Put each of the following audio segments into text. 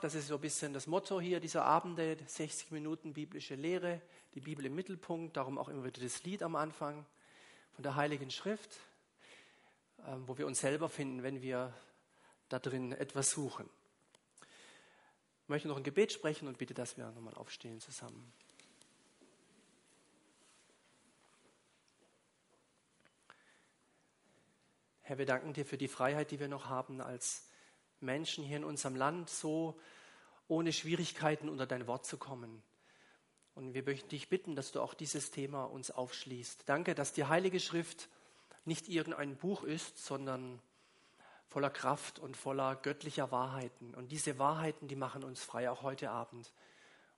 Das ist so ein bisschen das Motto hier dieser Abende, 60 Minuten biblische Lehre, die Bibel im Mittelpunkt, darum auch immer wieder das Lied am Anfang von der Heiligen Schrift, ähm, wo wir uns selber finden, wenn wir da drin etwas suchen. Ich möchte noch ein Gebet sprechen und bitte, dass wir nochmal aufstehen zusammen. Herr, wir danken dir für die Freiheit, die wir noch haben als Menschen hier in unserem Land, so ohne Schwierigkeiten unter dein Wort zu kommen. Und wir möchten dich bitten, dass du auch dieses Thema uns aufschließt. Danke, dass die Heilige Schrift nicht irgendein Buch ist, sondern voller Kraft und voller göttlicher Wahrheiten. Und diese Wahrheiten, die machen uns frei, auch heute Abend.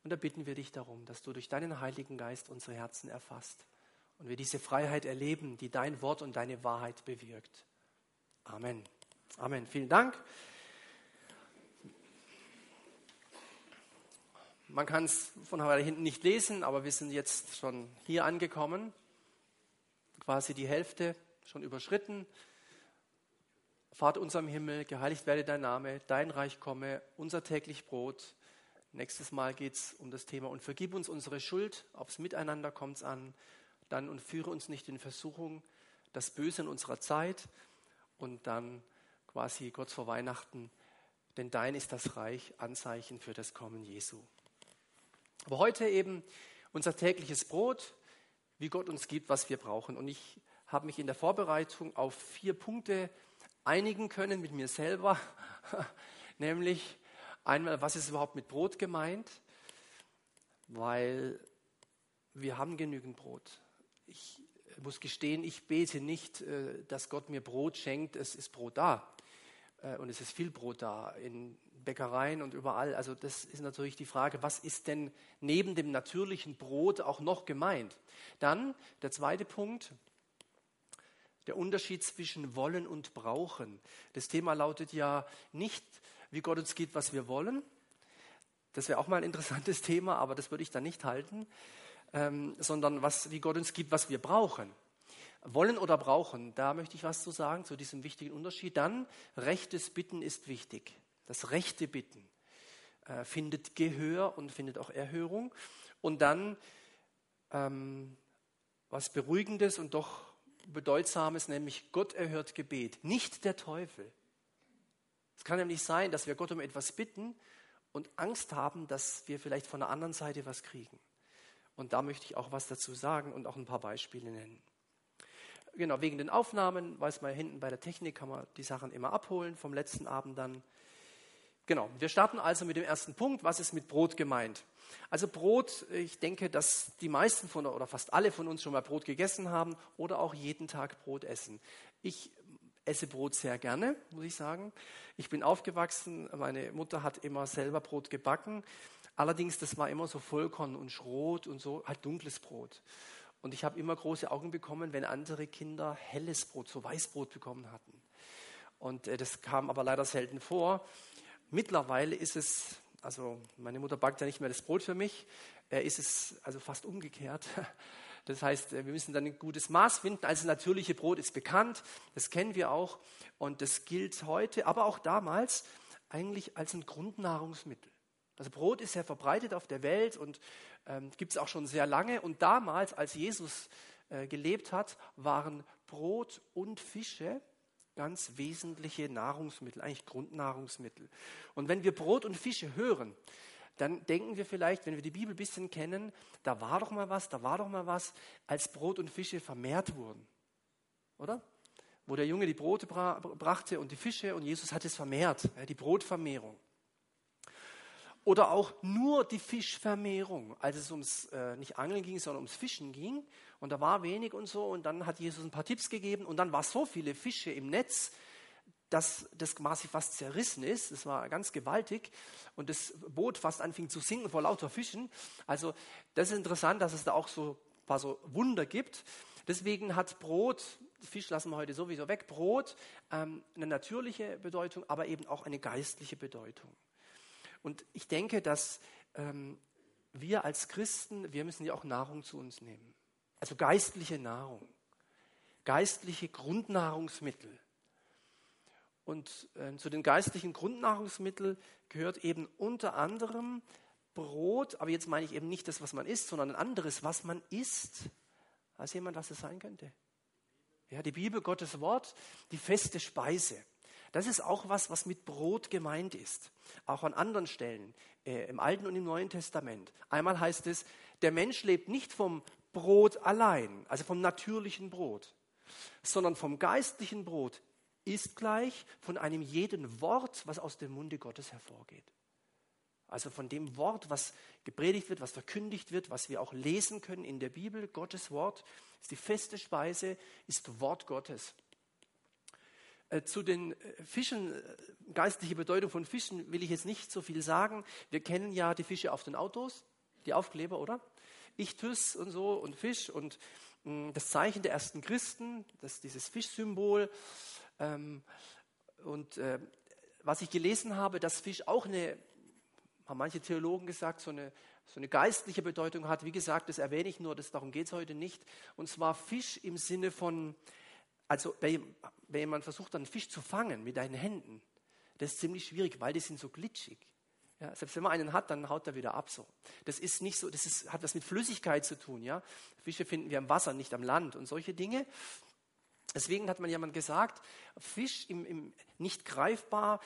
Und da bitten wir dich darum, dass du durch deinen Heiligen Geist unsere Herzen erfasst und wir diese Freiheit erleben, die dein Wort und deine Wahrheit bewirkt. Amen. Amen. Vielen Dank. Man kann es von hinten nicht lesen, aber wir sind jetzt schon hier angekommen. Quasi die Hälfte schon überschritten. Vater unser im Himmel, geheiligt werde dein Name, dein Reich komme, unser täglich Brot. Nächstes Mal geht es um das Thema und vergib uns unsere Schuld, aufs Miteinander kommt es an. Dann und führe uns nicht in Versuchung, das Böse in unserer Zeit und dann quasi kurz vor Weihnachten, denn dein ist das Reich, Anzeichen für das Kommen Jesu. Aber heute eben unser tägliches Brot, wie Gott uns gibt, was wir brauchen. Und ich habe mich in der Vorbereitung auf vier Punkte einigen können mit mir selber, nämlich einmal, was ist überhaupt mit Brot gemeint, weil wir haben genügend Brot. Ich muss gestehen, ich bete nicht, äh, dass Gott mir Brot schenkt, es ist Brot da. Äh, und es ist viel Brot da in Bäckereien und überall. Also das ist natürlich die Frage, was ist denn neben dem natürlichen Brot auch noch gemeint? Dann der zweite Punkt, der Unterschied zwischen wollen und brauchen. Das Thema lautet ja nicht, wie Gott uns gibt, was wir wollen. Das wäre auch mal ein interessantes Thema, aber das würde ich dann nicht halten ähm, sondern was, wie Gott uns gibt, was wir brauchen. Wollen oder brauchen, da möchte ich was zu sagen, zu diesem wichtigen Unterschied. Dann, rechtes Bitten ist wichtig. Das rechte Bitten äh, findet Gehör und findet auch Erhörung. Und dann ähm, was Beruhigendes und doch Bedeutsames, nämlich Gott erhört Gebet, nicht der Teufel. Es kann nämlich sein, dass wir Gott um etwas bitten und Angst haben, dass wir vielleicht von der anderen Seite was kriegen. Und da möchte ich auch was dazu sagen und auch ein paar Beispiele nennen. Genau, wegen den Aufnahmen, weiß man hinten bei der Technik, kann man die Sachen immer abholen vom letzten Abend dann. Genau, wir starten also mit dem ersten Punkt. Was ist mit Brot gemeint? Also Brot, ich denke, dass die meisten von oder fast alle von uns schon mal Brot gegessen haben oder auch jeden Tag Brot essen. Ich esse Brot sehr gerne, muss ich sagen. Ich bin aufgewachsen, meine Mutter hat immer selber Brot gebacken Allerdings, das war immer so Vollkorn und Schrot und so, halt dunkles Brot. Und ich habe immer große Augen bekommen, wenn andere Kinder helles Brot, so Weißbrot bekommen hatten. Und äh, das kam aber leider selten vor. Mittlerweile ist es, also meine Mutter backt ja nicht mehr das Brot für mich, äh, ist es also fast umgekehrt. Das heißt, äh, wir müssen dann ein gutes Maß finden. Also natürliche Brot ist bekannt, das kennen wir auch und das gilt heute, aber auch damals eigentlich als ein Grundnahrungsmittel. Also Brot ist sehr verbreitet auf der Welt und ähm, gibt es auch schon sehr lange. Und damals, als Jesus äh, gelebt hat, waren Brot und Fische ganz wesentliche Nahrungsmittel, eigentlich Grundnahrungsmittel. Und wenn wir Brot und Fische hören, dann denken wir vielleicht, wenn wir die Bibel ein bisschen kennen, da war doch mal was, da war doch mal was, als Brot und Fische vermehrt wurden. Oder? Wo der Junge die Brote bra brachte und die Fische und Jesus hat es vermehrt, die Brotvermehrung. Oder auch nur die Fischvermehrung, als es ums äh, nicht Angeln ging, sondern ums Fischen ging. Und da war wenig und so. Und dann hat Jesus ein paar Tipps gegeben. Und dann war so viele Fische im Netz, dass das quasi fast zerrissen ist. Das war ganz gewaltig. Und das Boot fast anfing zu sinken vor lauter Fischen. Also das ist interessant, dass es da auch so ein paar so Wunder gibt. Deswegen hat Brot, Fisch lassen wir heute sowieso weg, Brot ähm, eine natürliche Bedeutung, aber eben auch eine geistliche Bedeutung. Und ich denke, dass ähm, wir als Christen, wir müssen ja auch Nahrung zu uns nehmen. Also geistliche Nahrung, geistliche Grundnahrungsmittel. Und äh, zu den geistlichen Grundnahrungsmitteln gehört eben unter anderem Brot, aber jetzt meine ich eben nicht das, was man isst, sondern ein anderes, was man isst. Weiß jemand, was es sein könnte? Ja, die Bibel, Gottes Wort, die feste Speise. Das ist auch was, was mit Brot gemeint ist. Auch an anderen Stellen, äh, im Alten und im Neuen Testament. Einmal heißt es, der Mensch lebt nicht vom Brot allein, also vom natürlichen Brot, sondern vom geistlichen Brot ist gleich von einem jeden Wort, was aus dem Munde Gottes hervorgeht. Also von dem Wort, was gepredigt wird, was verkündigt wird, was wir auch lesen können in der Bibel, Gottes Wort, ist die feste Speise, ist Wort Gottes. Äh, zu den äh, Fischen, äh, geistliche Bedeutung von Fischen will ich jetzt nicht so viel sagen. Wir kennen ja die Fische auf den Autos, die Aufkleber, oder? Ichthys und so und Fisch und mm, das Zeichen der ersten Christen, das, dieses Fischsymbol. Ähm, und was ich gelesen habe, dass Fisch auch eine, haben manche Theologen gesagt, so eine, so eine geistliche Bedeutung hat. Wie gesagt, das erwähne ich nur, das, darum geht es heute nicht. Und zwar Fisch im Sinne von also wenn jemand versucht, einen Fisch zu fangen mit deinen Händen, das ist ziemlich schwierig, weil die sind so glitschig. Ja, selbst wenn man einen hat, dann haut er wieder ab. So. Das ist nicht so, das ist, hat was mit Flüssigkeit zu tun. Ja? Fische finden wir am Wasser, nicht am Land und solche Dinge. Deswegen hat man jemand gesagt, Fisch im, im nicht greifbar,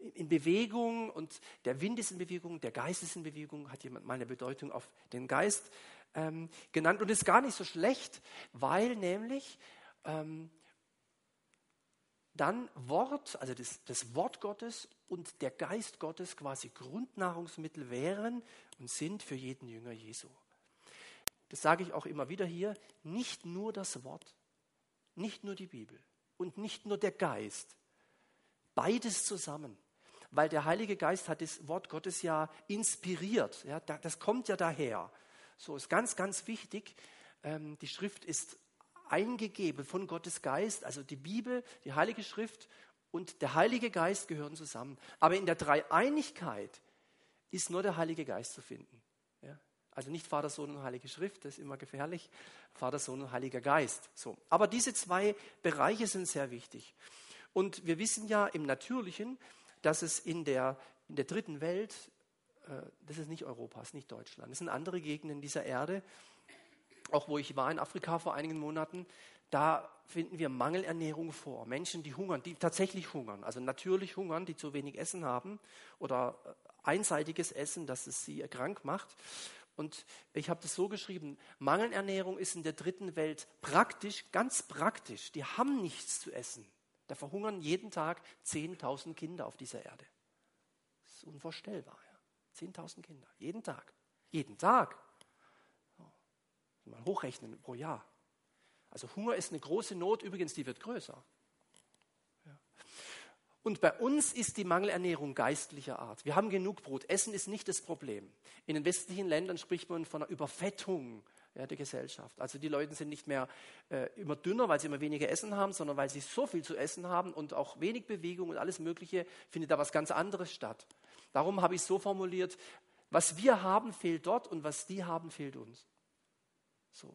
äh, in Bewegung und der Wind ist in Bewegung, der Geist ist in Bewegung, hat jemand mal eine Bedeutung auf den Geist ähm, genannt und ist gar nicht so schlecht, weil nämlich ähm, dann Wort, also das, das Wort Gottes und der Geist Gottes quasi Grundnahrungsmittel wären und sind für jeden Jünger Jesu. Das sage ich auch immer wieder hier, nicht nur das Wort, nicht nur die Bibel und nicht nur der Geist, beides zusammen. Weil der Heilige Geist hat das Wort Gottes ja inspiriert. Ja, das kommt ja daher. So ist ganz, ganz wichtig. Ähm, die Schrift ist eingegeben von Gottes Geist, also die Bibel, die Heilige Schrift und der Heilige Geist gehören zusammen. Aber in der Dreieinigkeit ist nur der Heilige Geist zu finden. Ja? Also nicht Vater, Sohn und Heilige Schrift, das ist immer gefährlich. Vater, Sohn und Heiliger Geist. So. Aber diese zwei Bereiche sind sehr wichtig. Und wir wissen ja im Natürlichen, dass es in der, in der dritten Welt, äh, das ist nicht Europa, das ist nicht Deutschland, das sind andere Gegenden dieser Erde, auch wo ich war in Afrika vor einigen Monaten, da finden wir Mangelernährung vor. Menschen, die hungern, die tatsächlich hungern, also natürlich hungern, die zu wenig Essen haben oder äh, einseitiges Essen, dass es sie krank macht. Und ich habe das so geschrieben, Mangelernährung ist in der dritten Welt praktisch, ganz praktisch. Die haben nichts zu essen. Da verhungern jeden Tag 10.000 Kinder auf dieser Erde. Das ist unvorstellbar. Ja? 10.000 Kinder, jeden Tag. Jeden Tag mal hochrechnen pro Jahr. Also Hunger ist eine große Not, übrigens, die wird größer. Und bei uns ist die Mangelernährung geistlicher Art. Wir haben genug Brot. Essen ist nicht das Problem. In den westlichen Ländern spricht man von einer Überfettung ja, der Gesellschaft. Also die Leute sind nicht mehr äh, immer dünner, weil sie immer weniger Essen haben, sondern weil sie so viel zu essen haben und auch wenig Bewegung und alles Mögliche, findet da was ganz anderes statt. Darum habe ich es so formuliert, was wir haben, fehlt dort und was die haben, fehlt uns. So,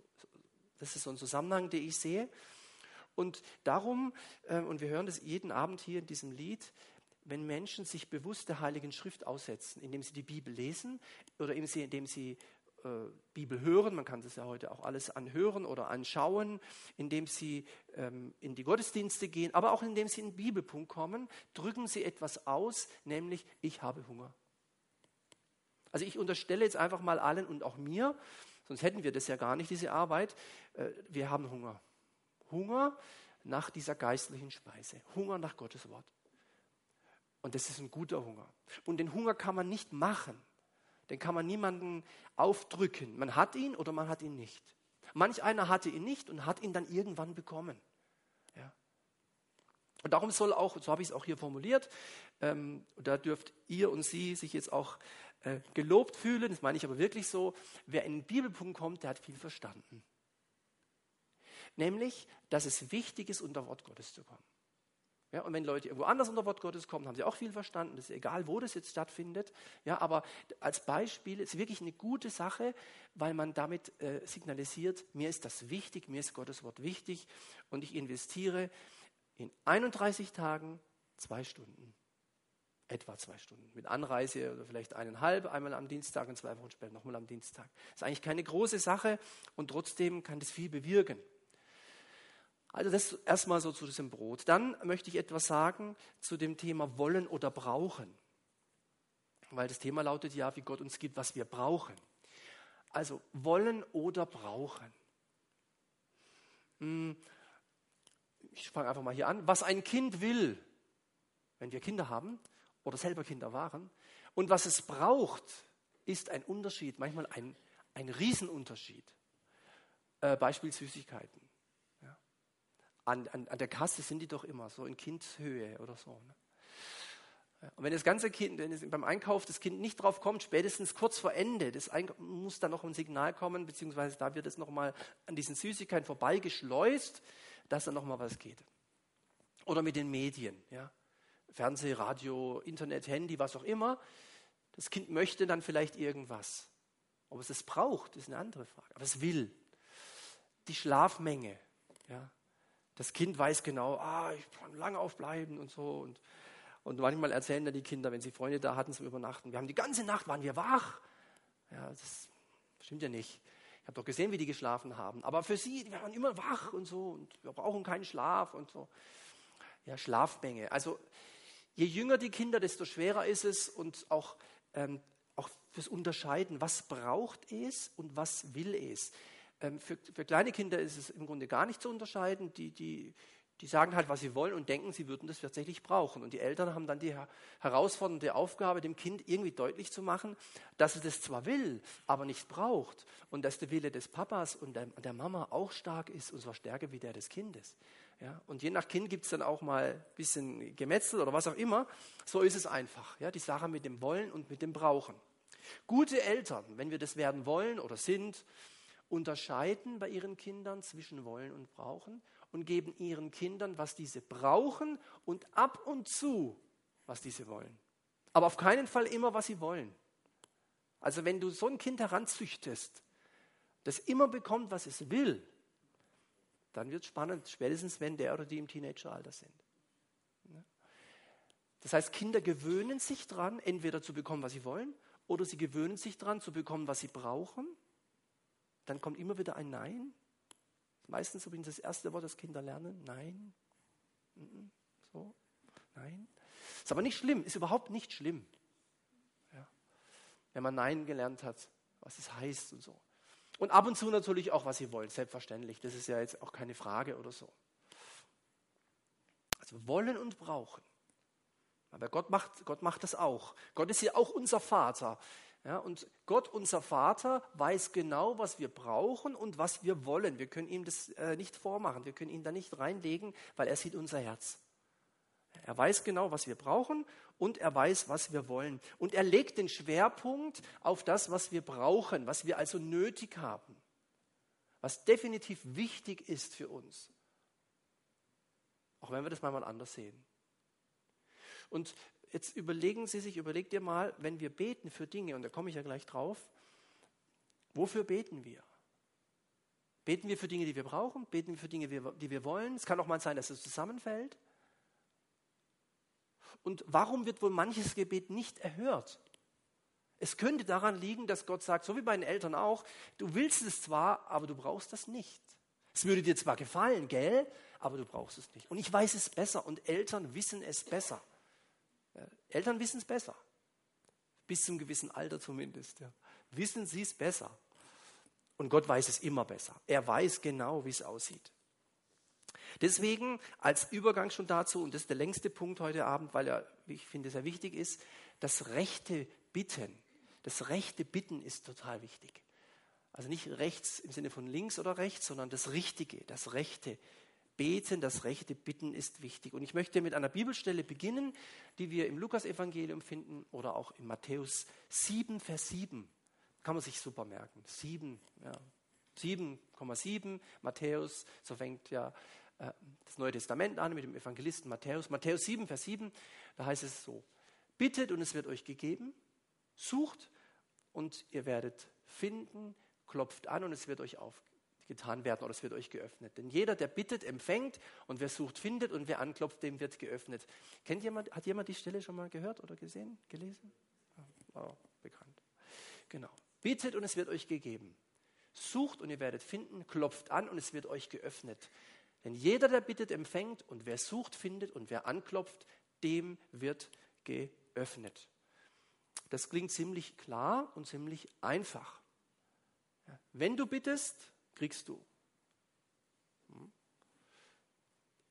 das ist so ein Zusammenhang, den ich sehe. Und darum, äh, und wir hören das jeden Abend hier in diesem Lied, wenn Menschen sich bewusst der Heiligen Schrift aussetzen, indem sie die Bibel lesen oder indem sie äh, Bibel hören, man kann das ja heute auch alles anhören oder anschauen, indem sie ähm, in die Gottesdienste gehen, aber auch indem sie in den Bibelpunkt kommen, drücken sie etwas aus, nämlich ich habe Hunger. Also ich unterstelle jetzt einfach mal allen und auch mir, Sonst hätten wir das ja gar nicht, diese Arbeit. Äh, wir haben Hunger. Hunger nach dieser geistlichen Speise. Hunger nach Gottes Wort. Und das ist ein guter Hunger. Und den Hunger kann man nicht machen. Den kann man niemandem aufdrücken. Man hat ihn oder man hat ihn nicht. Manch einer hatte ihn nicht und hat ihn dann irgendwann bekommen. Ja. Und darum soll auch, so habe ich es auch hier formuliert, ähm, da dürft ihr und sie sich jetzt auch äh, gelobt fühlen, das meine ich aber wirklich so, wer in den Bibelpunkt kommt, der hat viel verstanden. Nämlich, dass es wichtig ist, unter Wort Gottes zu kommen. Ja, und wenn Leute irgendwo anders unter Wort Gottes kommen, haben sie auch viel verstanden. Das ist egal, wo das jetzt stattfindet. Ja, aber als Beispiel ist wirklich eine gute Sache, weil man damit äh, signalisiert, mir ist das wichtig, mir ist Gottes Wort wichtig und ich investiere in 31 Tagen Zwei Stunden. Etwa zwei Stunden. Mit Anreise oder vielleicht eineinhalb, einmal am Dienstag und zwei Wochen später nochmal am Dienstag. Das ist eigentlich keine große Sache und trotzdem kann das viel bewirken. Also das erstmal so zu diesem Brot. Dann möchte ich etwas sagen zu dem Thema wollen oder brauchen. Weil das Thema lautet ja, wie Gott uns gibt, was wir brauchen. Also wollen oder brauchen. Hm, ich fange einfach mal hier an. Was ein Kind will, wenn wir Kinder haben, oder selber Kinder waren. Und was es braucht, ist ein Unterschied, manchmal ein, ein Riesenunterschied. Äh, Beispiel Süßigkeiten. Ja. An, an, an, der Kasse sind die doch immer so in Kindshöhe oder so. Ne? Und wenn das ganze Kind, wenn beim Einkauf das Kind nicht drauf kommt, spätestens kurz vor Ende, das muss dann noch ein Signal kommen, beziehungsweise da wird es nochmal an diesen Süßigkeiten vorbeigeschleust, dass da nochmal was geht. Oder mit den Medien. Ja. Fernseh, Radio, Internet, Handy, was auch immer. Das Kind möchte dann vielleicht irgendwas. Ob es es braucht, ist eine andere Frage. Aber es will. Die Schlafmenge. Ja. Das Kind weiß genau, ah, ich kann lange aufbleiben und so. Und, und manchmal erzählen dann die Kinder, wenn sie Freunde da hatten zum Übernachten, wir haben die ganze Nacht, waren wir wach. Ja, das stimmt ja nicht. Ich habe doch gesehen, wie die geschlafen haben. Aber für sie, wir waren immer wach und so und wir brauchen keinen Schlaf und so. Ja, Schlafmenge. Also Je jünger die Kinder, desto schwerer ist es und auch, ähm, auch fürs Unterscheiden, was braucht es und was will es. Ähm, für, für, kleine Kinder ist es im Grunde gar nicht zu unterscheiden. Die, die, die sagen halt, was sie wollen und denken, sie würden das tatsächlich brauchen. Und die Eltern haben dann die herausfordernde Aufgabe, dem Kind irgendwie deutlich zu machen, dass es das zwar will, aber nicht braucht. Und dass der Wille des Papas und der, der Mama auch stark ist, und zwar stärker wie der des Kindes. Ja, und je nach Kind gibt es dann auch mal ein bisschen Gemetzel oder was auch immer. So ist es einfach. Ja, die Sache mit dem Wollen und mit dem Brauchen. Gute Eltern, wenn wir das werden wollen oder sind, unterscheiden bei ihren Kindern zwischen Wollen und Brauchen und geben ihren Kindern, was diese brauchen und ab und zu, was diese wollen. Aber auf keinen Fall immer, was sie wollen. Also wenn du so ein Kind heranzüchtest, das immer bekommt, was es will, dann wird es spannend, spätestens wenn der oder die im Teenageralter sind. Das heißt, Kinder gewöhnen sich dran, entweder zu bekommen, was sie wollen, oder sie gewöhnen sich dran, zu bekommen, was sie brauchen. Dann kommt immer wieder ein Nein. Meistens übrigens das erste Wort, das Kinder lernen. Nein. So. Nein. Ist aber nicht schlimm, ist überhaupt nicht schlimm. Ja. Wenn man Nein gelernt hat, was es heißt und so. Und ab und zu natürlich auch, was sie wollen, selbstverständlich. Das ist ja jetzt auch keine Frage oder so. Also wollen und brauchen. Aber Gott macht, Gott macht das auch. Gott ist ja auch unser Vater. Ja, und Gott, unser Vater, weiß genau, was wir brauchen und was wir wollen. Wir können ihm das äh, nicht vormachen. Wir können ihn da nicht reinlegen, weil er sieht unser Herz. Er weiß genau, was wir brauchen und er weiß, was wir wollen. Und er legt den Schwerpunkt auf das, was wir brauchen, was wir also nötig haben, was definitiv wichtig ist für uns. Auch wenn wir das manchmal anders sehen. Und jetzt überlegen Sie sich, überlegt ihr mal, wenn wir beten für Dinge, und da komme ich ja gleich drauf, wofür beten wir? Beten wir für Dinge, die wir brauchen? Beten wir für Dinge, die wir wollen? Es kann auch mal sein, dass es zusammenfällt. Und warum wird wohl manches Gebet nicht erhört? Es könnte daran liegen, dass Gott sagt, so wie bei den Eltern auch, du willst es zwar, aber du brauchst das nicht. Es würde dir zwar gefallen, gell, aber du brauchst es nicht. Und ich weiß es besser und Eltern wissen es besser. Ja, Eltern wissen es besser. Bis zum gewissen Alter zumindest. Ja. Wissen sie es besser. Und Gott weiß es immer besser. Er weiß genau, wie es aussieht. Deswegen als Übergang schon dazu, und das ist der längste Punkt heute Abend, weil er, ich finde, sehr wichtig ist, das rechte Bitten. Das rechte Bitten ist total wichtig. Also nicht rechts im Sinne von links oder rechts, sondern das Richtige, das rechte Beten, das rechte Bitten ist wichtig. Und ich möchte mit einer Bibelstelle beginnen, die wir im Lukasevangelium finden oder auch in Matthäus 7, Vers 7. Kann man sich super merken. 7, ja. 7,7, Matthäus, so fängt ja das Neue Testament an mit dem Evangelisten Matthäus. Matthäus 7, Vers 7, da heißt es so, bittet und es wird euch gegeben, sucht und ihr werdet finden, klopft an und es wird euch aufgetan. getan werden oder es wird euch geöffnet. Denn jeder, der bittet, empfängt und wer sucht, findet und wer anklopft, dem wird geöffnet. Kennt jemand, hat jemand die Stelle schon mal gehört oder gesehen, gelesen? Oh, bekannt. Genau. Bittet und es wird euch gegeben. Sucht und ihr werdet finden, klopft an und es wird euch geöffnet. Denn jeder, der bittet, empfängt und wer sucht, findet und wer anklopft, dem wird geöffnet. Das klingt ziemlich klar und ziemlich einfach. Wenn du bittest, kriegst du. Hm?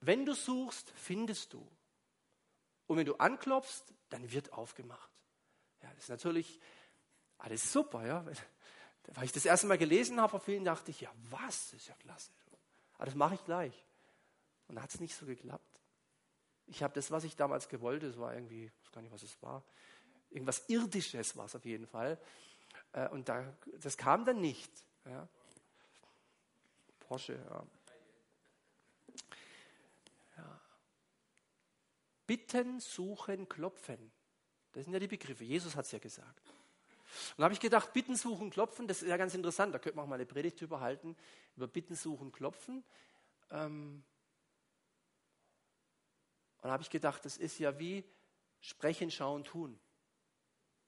Wenn du suchst, findest du. Und wenn du anklopfst, dann wird aufgemacht. Ja, das ist natürlich alles super. Ja? Weil ich das erste Mal gelesen habe, vor vielen dachte ich, ja was, das ist ja klasse. Aber das mache ich gleich. Und hat es nicht so geklappt. Ich habe das, was ich damals gewollt, das war irgendwie, ich weiß gar nicht, was es war, irgendwas Irdisches war es auf jeden Fall. Äh, und da, das kam dann nicht. Ja. Porsche, ja. ja. Bitten, suchen, klopfen. Das sind ja die Begriffe. Jesus hat es ja gesagt. Und da habe ich gedacht, Bitten, suchen, klopfen, das ist ja ganz interessant. Da könnte man auch mal eine Predigt drüber halten, über Bitten, suchen, klopfen. Ähm, und da habe ich gedacht, das ist ja wie sprechen, schauen, tun.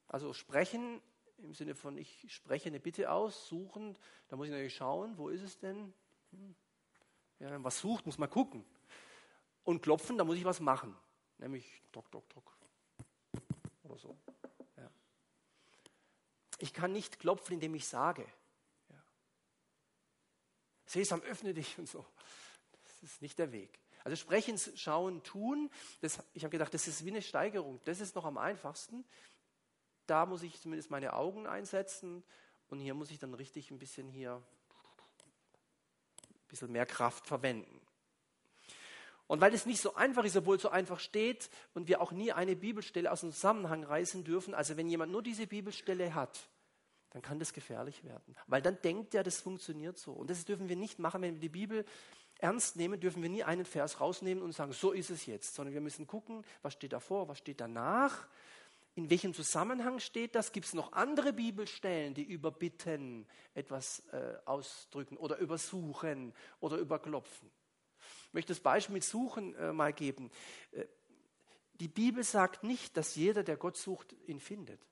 Also sprechen im Sinne von, ich spreche eine Bitte aus, suchen, da muss ich natürlich schauen, wo ist es denn? Hm. Ja, wenn man was sucht, muss man gucken. Und klopfen, da muss ich was machen. Nämlich tok, tok, tok. Oder so. Ja. Ich kann nicht klopfen, indem ich sage. Ja. Sesam, öffne dich und so. Das ist nicht der Weg. Also sprechen, schauen, tun. Das, ich habe gedacht, das ist wie eine Steigerung. Das ist noch am einfachsten. Da muss ich zumindest meine Augen einsetzen und hier muss ich dann richtig ein bisschen hier ein bisschen mehr Kraft verwenden. Und weil es nicht so einfach ist, obwohl es so einfach steht und wir auch nie eine Bibelstelle aus dem Zusammenhang reißen dürfen, also wenn jemand nur diese Bibelstelle hat, dann kann das gefährlich werden. Weil dann denkt er, das funktioniert so. Und das dürfen wir nicht machen, wenn wir die Bibel ernst nehmen, dürfen wir nie einen Vers rausnehmen und sagen, so ist es jetzt, sondern wir müssen gucken, was steht davor, was steht danach in welchem Zusammenhang steht das? Gibt es noch andere Bibelstellen, die über Bitten etwas äh, ausdrücken oder über Suchen oder über Klopfen? Ich möchte das Beispiel mit Suchen äh, mal geben. Äh, die Bibel sagt nicht, dass jeder, der Gott sucht, ihn findet.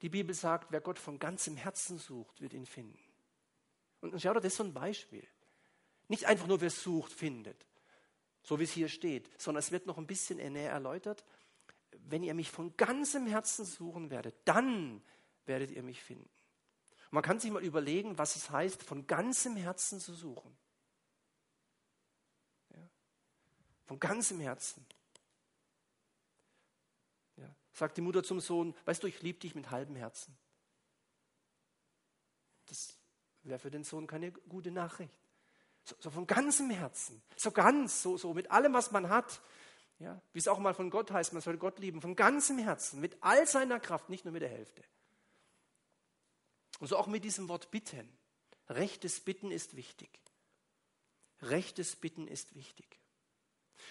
Die Bibel sagt, wer Gott von ganzem Herzen sucht, wird ihn finden. Und, schau dir, das ist so ein Beispiel. Nicht einfach nur, wer sucht, findet, so wie es hier steht, sondern es wird noch ein bisschen näher erläutert wenn ihr mich von ganzem Herzen suchen werdet, dann werdet ihr mich finden. Man kann sich mal überlegen, was es heißt, von ganzem Herzen zu suchen. Ja? Von ganzem Herzen. Ja? Sagt die Mutter zum Sohn, weißt du, ich liebe dich mit halbem Herzen. Das wäre für den Sohn keine gute Nachricht. So, so, von ganzem Herzen, so ganz, so, so mit allem, was man hat. Ja, wie es auch mal von Gott heißt, man soll Gott lieben, von ganzem Herzen, mit all seiner Kraft, nicht nur mit der Hälfte. Und so auch mit diesem Wort bitten. Rechtes Bitten ist wichtig. Rechtes Bitten ist wichtig.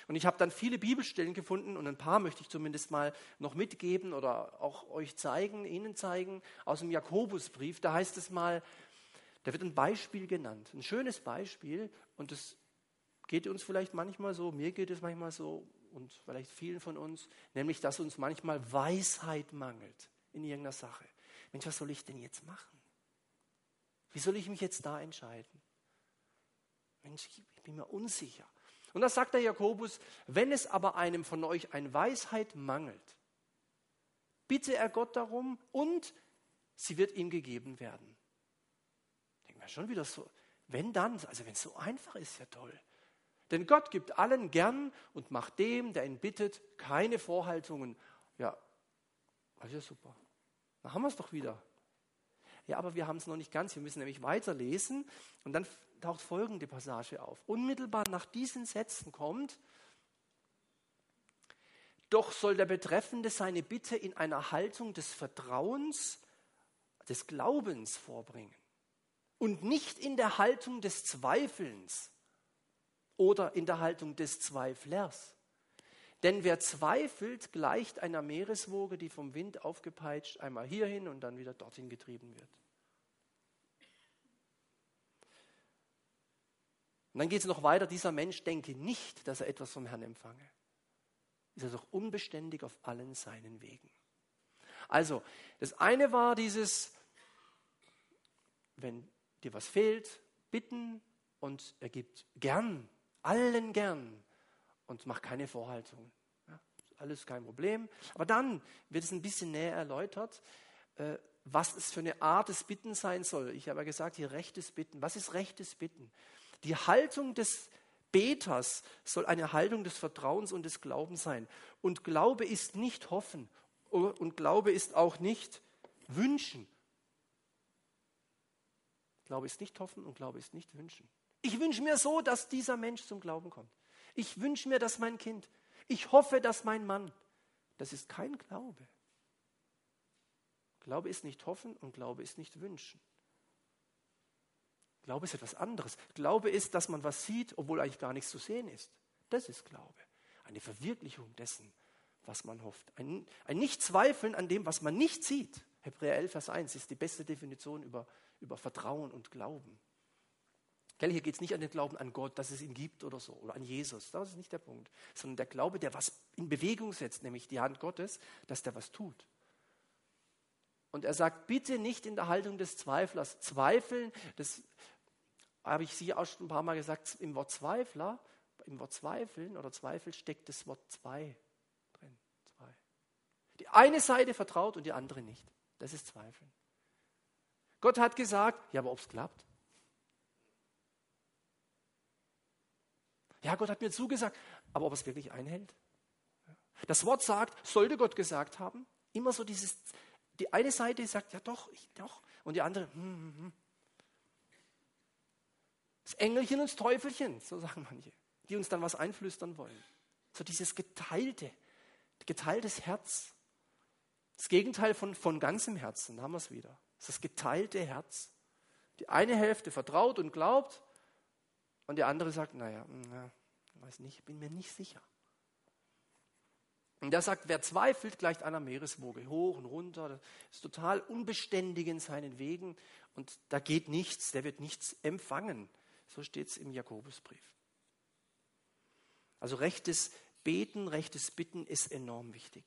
Und ich habe dann viele Bibelstellen gefunden und ein paar möchte ich zumindest mal noch mitgeben oder auch euch zeigen, Ihnen zeigen, aus dem Jakobusbrief. Da heißt es mal, da wird ein Beispiel genannt, ein schönes Beispiel und das geht uns vielleicht manchmal so, mir geht es manchmal so, und vielleicht vielen von uns, nämlich dass uns manchmal Weisheit mangelt in irgendeiner Sache. Mensch, was soll ich denn jetzt machen? Wie soll ich mich jetzt da entscheiden? Mensch, ich bin mir unsicher. Und da sagt der Jakobus, wenn es aber einem von euch an Weisheit mangelt, bitte er Gott darum und sie wird ihm gegeben werden. Wir schon wieder so, wenn dann, also wenn es so einfach ist, ja toll. Denn Gott gibt allen gern und macht dem, der ihn bittet, keine Vorhaltungen. Ja, das ist ja super. Dann haben wir es doch wieder. Ja, aber wir haben es noch nicht ganz. Wir müssen nämlich weiterlesen. Und dann taucht folgende Passage auf. Unmittelbar nach diesen Sätzen kommt, doch soll der Betreffende seine Bitte in einer Haltung des Vertrauens, des Glaubens vorbringen und nicht in der Haltung des Zweifelns oder in der Haltung des Zweiflers. Denn wer zweifelt, gleicht einer Meereswoge, die vom Wind aufgepeitscht einmal hierhin und dann wieder dorthin getrieben wird. Und dann geht es noch weiter, dieser Mensch denke nicht, dass er etwas vom Herrn empfange. Ist er doch unbeständig auf allen seinen Wegen. Also, das eine war dieses, wenn dir was fehlt, bitten und er gibt gern, allen gern und macht keine Vorhaltungen. Ja, alles kein Problem. Aber dann wird es ein bisschen näher erläutert, äh, was es für eine Art des Bitten sein soll. Ich habe ja gesagt, hier rechtes Bitten. Was ist rechtes Bitten? Die Haltung des Beters soll eine Haltung des Vertrauens und des Glaubens sein. Und Glaube ist nicht hoffen und Glaube ist auch nicht wünschen. Glaube ist nicht hoffen und Glaube ist nicht wünschen. Ich wünsche mir so, dass dieser Mensch zum Glauben kommt. Ich wünsche mir, dass mein Kind. Ich hoffe, dass mein Mann. Das ist kein Glaube. Glaube ist nicht hoffen und Glaube ist nicht wünschen. Glaube ist etwas anderes. Glaube ist, dass man was sieht, obwohl eigentlich gar nichts zu sehen ist. Das ist Glaube. Eine Verwirklichung dessen, was man hofft. Ein, ein Nicht-Zweifeln an dem, was man nicht sieht. Hebräer 11, Vers 1 ist die beste Definition über, über Vertrauen und Glauben. Gell, hier geht es nicht an den Glauben an Gott, dass es ihn gibt oder so, oder an Jesus. Das ist nicht der Punkt. Sondern der Glaube, der was in Bewegung setzt, nämlich die Hand Gottes, dass der was tut. Und er sagt, bitte nicht in der Haltung des Zweiflers. Zweifeln, das habe ich Sie auch schon ein paar Mal gesagt, im Wort Zweifler, im Wort Zweifeln oder Zweifel steckt das Wort zwei drin. Zwei. Die eine Seite vertraut und die andere nicht. Das ist Zweifeln. Gott hat gesagt, ja, aber ob es klappt? Ja, Gott hat mir zugesagt, aber ob es wirklich einhält? Das Wort sagt, sollte Gott gesagt haben, immer so dieses, die eine Seite sagt, ja doch, ich, doch, und die andere, hm, hm, hm. Das Engelchen und das Teufelchen, so sagen manche, die uns dann was einflüstern wollen. So dieses geteilte, geteiltes Herz. Das Gegenteil von, von ganzem Herzen, da haben wir es wieder. Das ist das geteilte Herz. Die eine Hälfte vertraut und glaubt und die andere sagt, naja, na, weiß nicht, bin mir nicht sicher. Und der sagt, wer zweifelt, gleicht einer Meereswoge, hoch und runter, ist total unbeständig in seinen Wegen und da geht nichts, der wird nichts empfangen. So steht es im Jakobusbrief. Also rechtes Beten, rechtes Bitten ist enorm wichtig.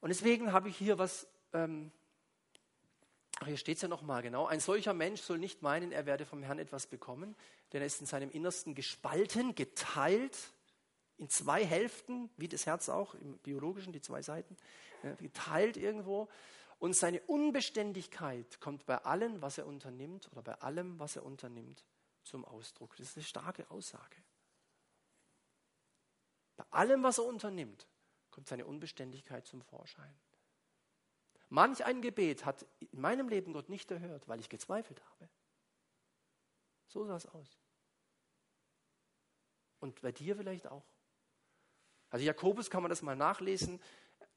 Und deswegen habe ich hier was, ähm, hier steht es ja nochmal genau, ein solcher Mensch soll nicht meinen, er werde vom Herrn etwas bekommen, denn er ist in seinem Innersten gespalten, geteilt in zwei Hälften, wie das Herz auch, im biologischen, die zwei Seiten, geteilt irgendwo. Und seine Unbeständigkeit kommt bei allem, was er unternimmt oder bei allem, was er unternimmt, zum Ausdruck. Das ist eine starke Aussage. Bei allem, was er unternimmt, kommt seine Unbeständigkeit zum Vorschein. Manch ein Gebet hat in meinem Leben Gott nicht erhört, weil ich gezweifelt habe. So sah es aus. Und bei dir vielleicht auch. Also Jakobus kann man das mal nachlesen.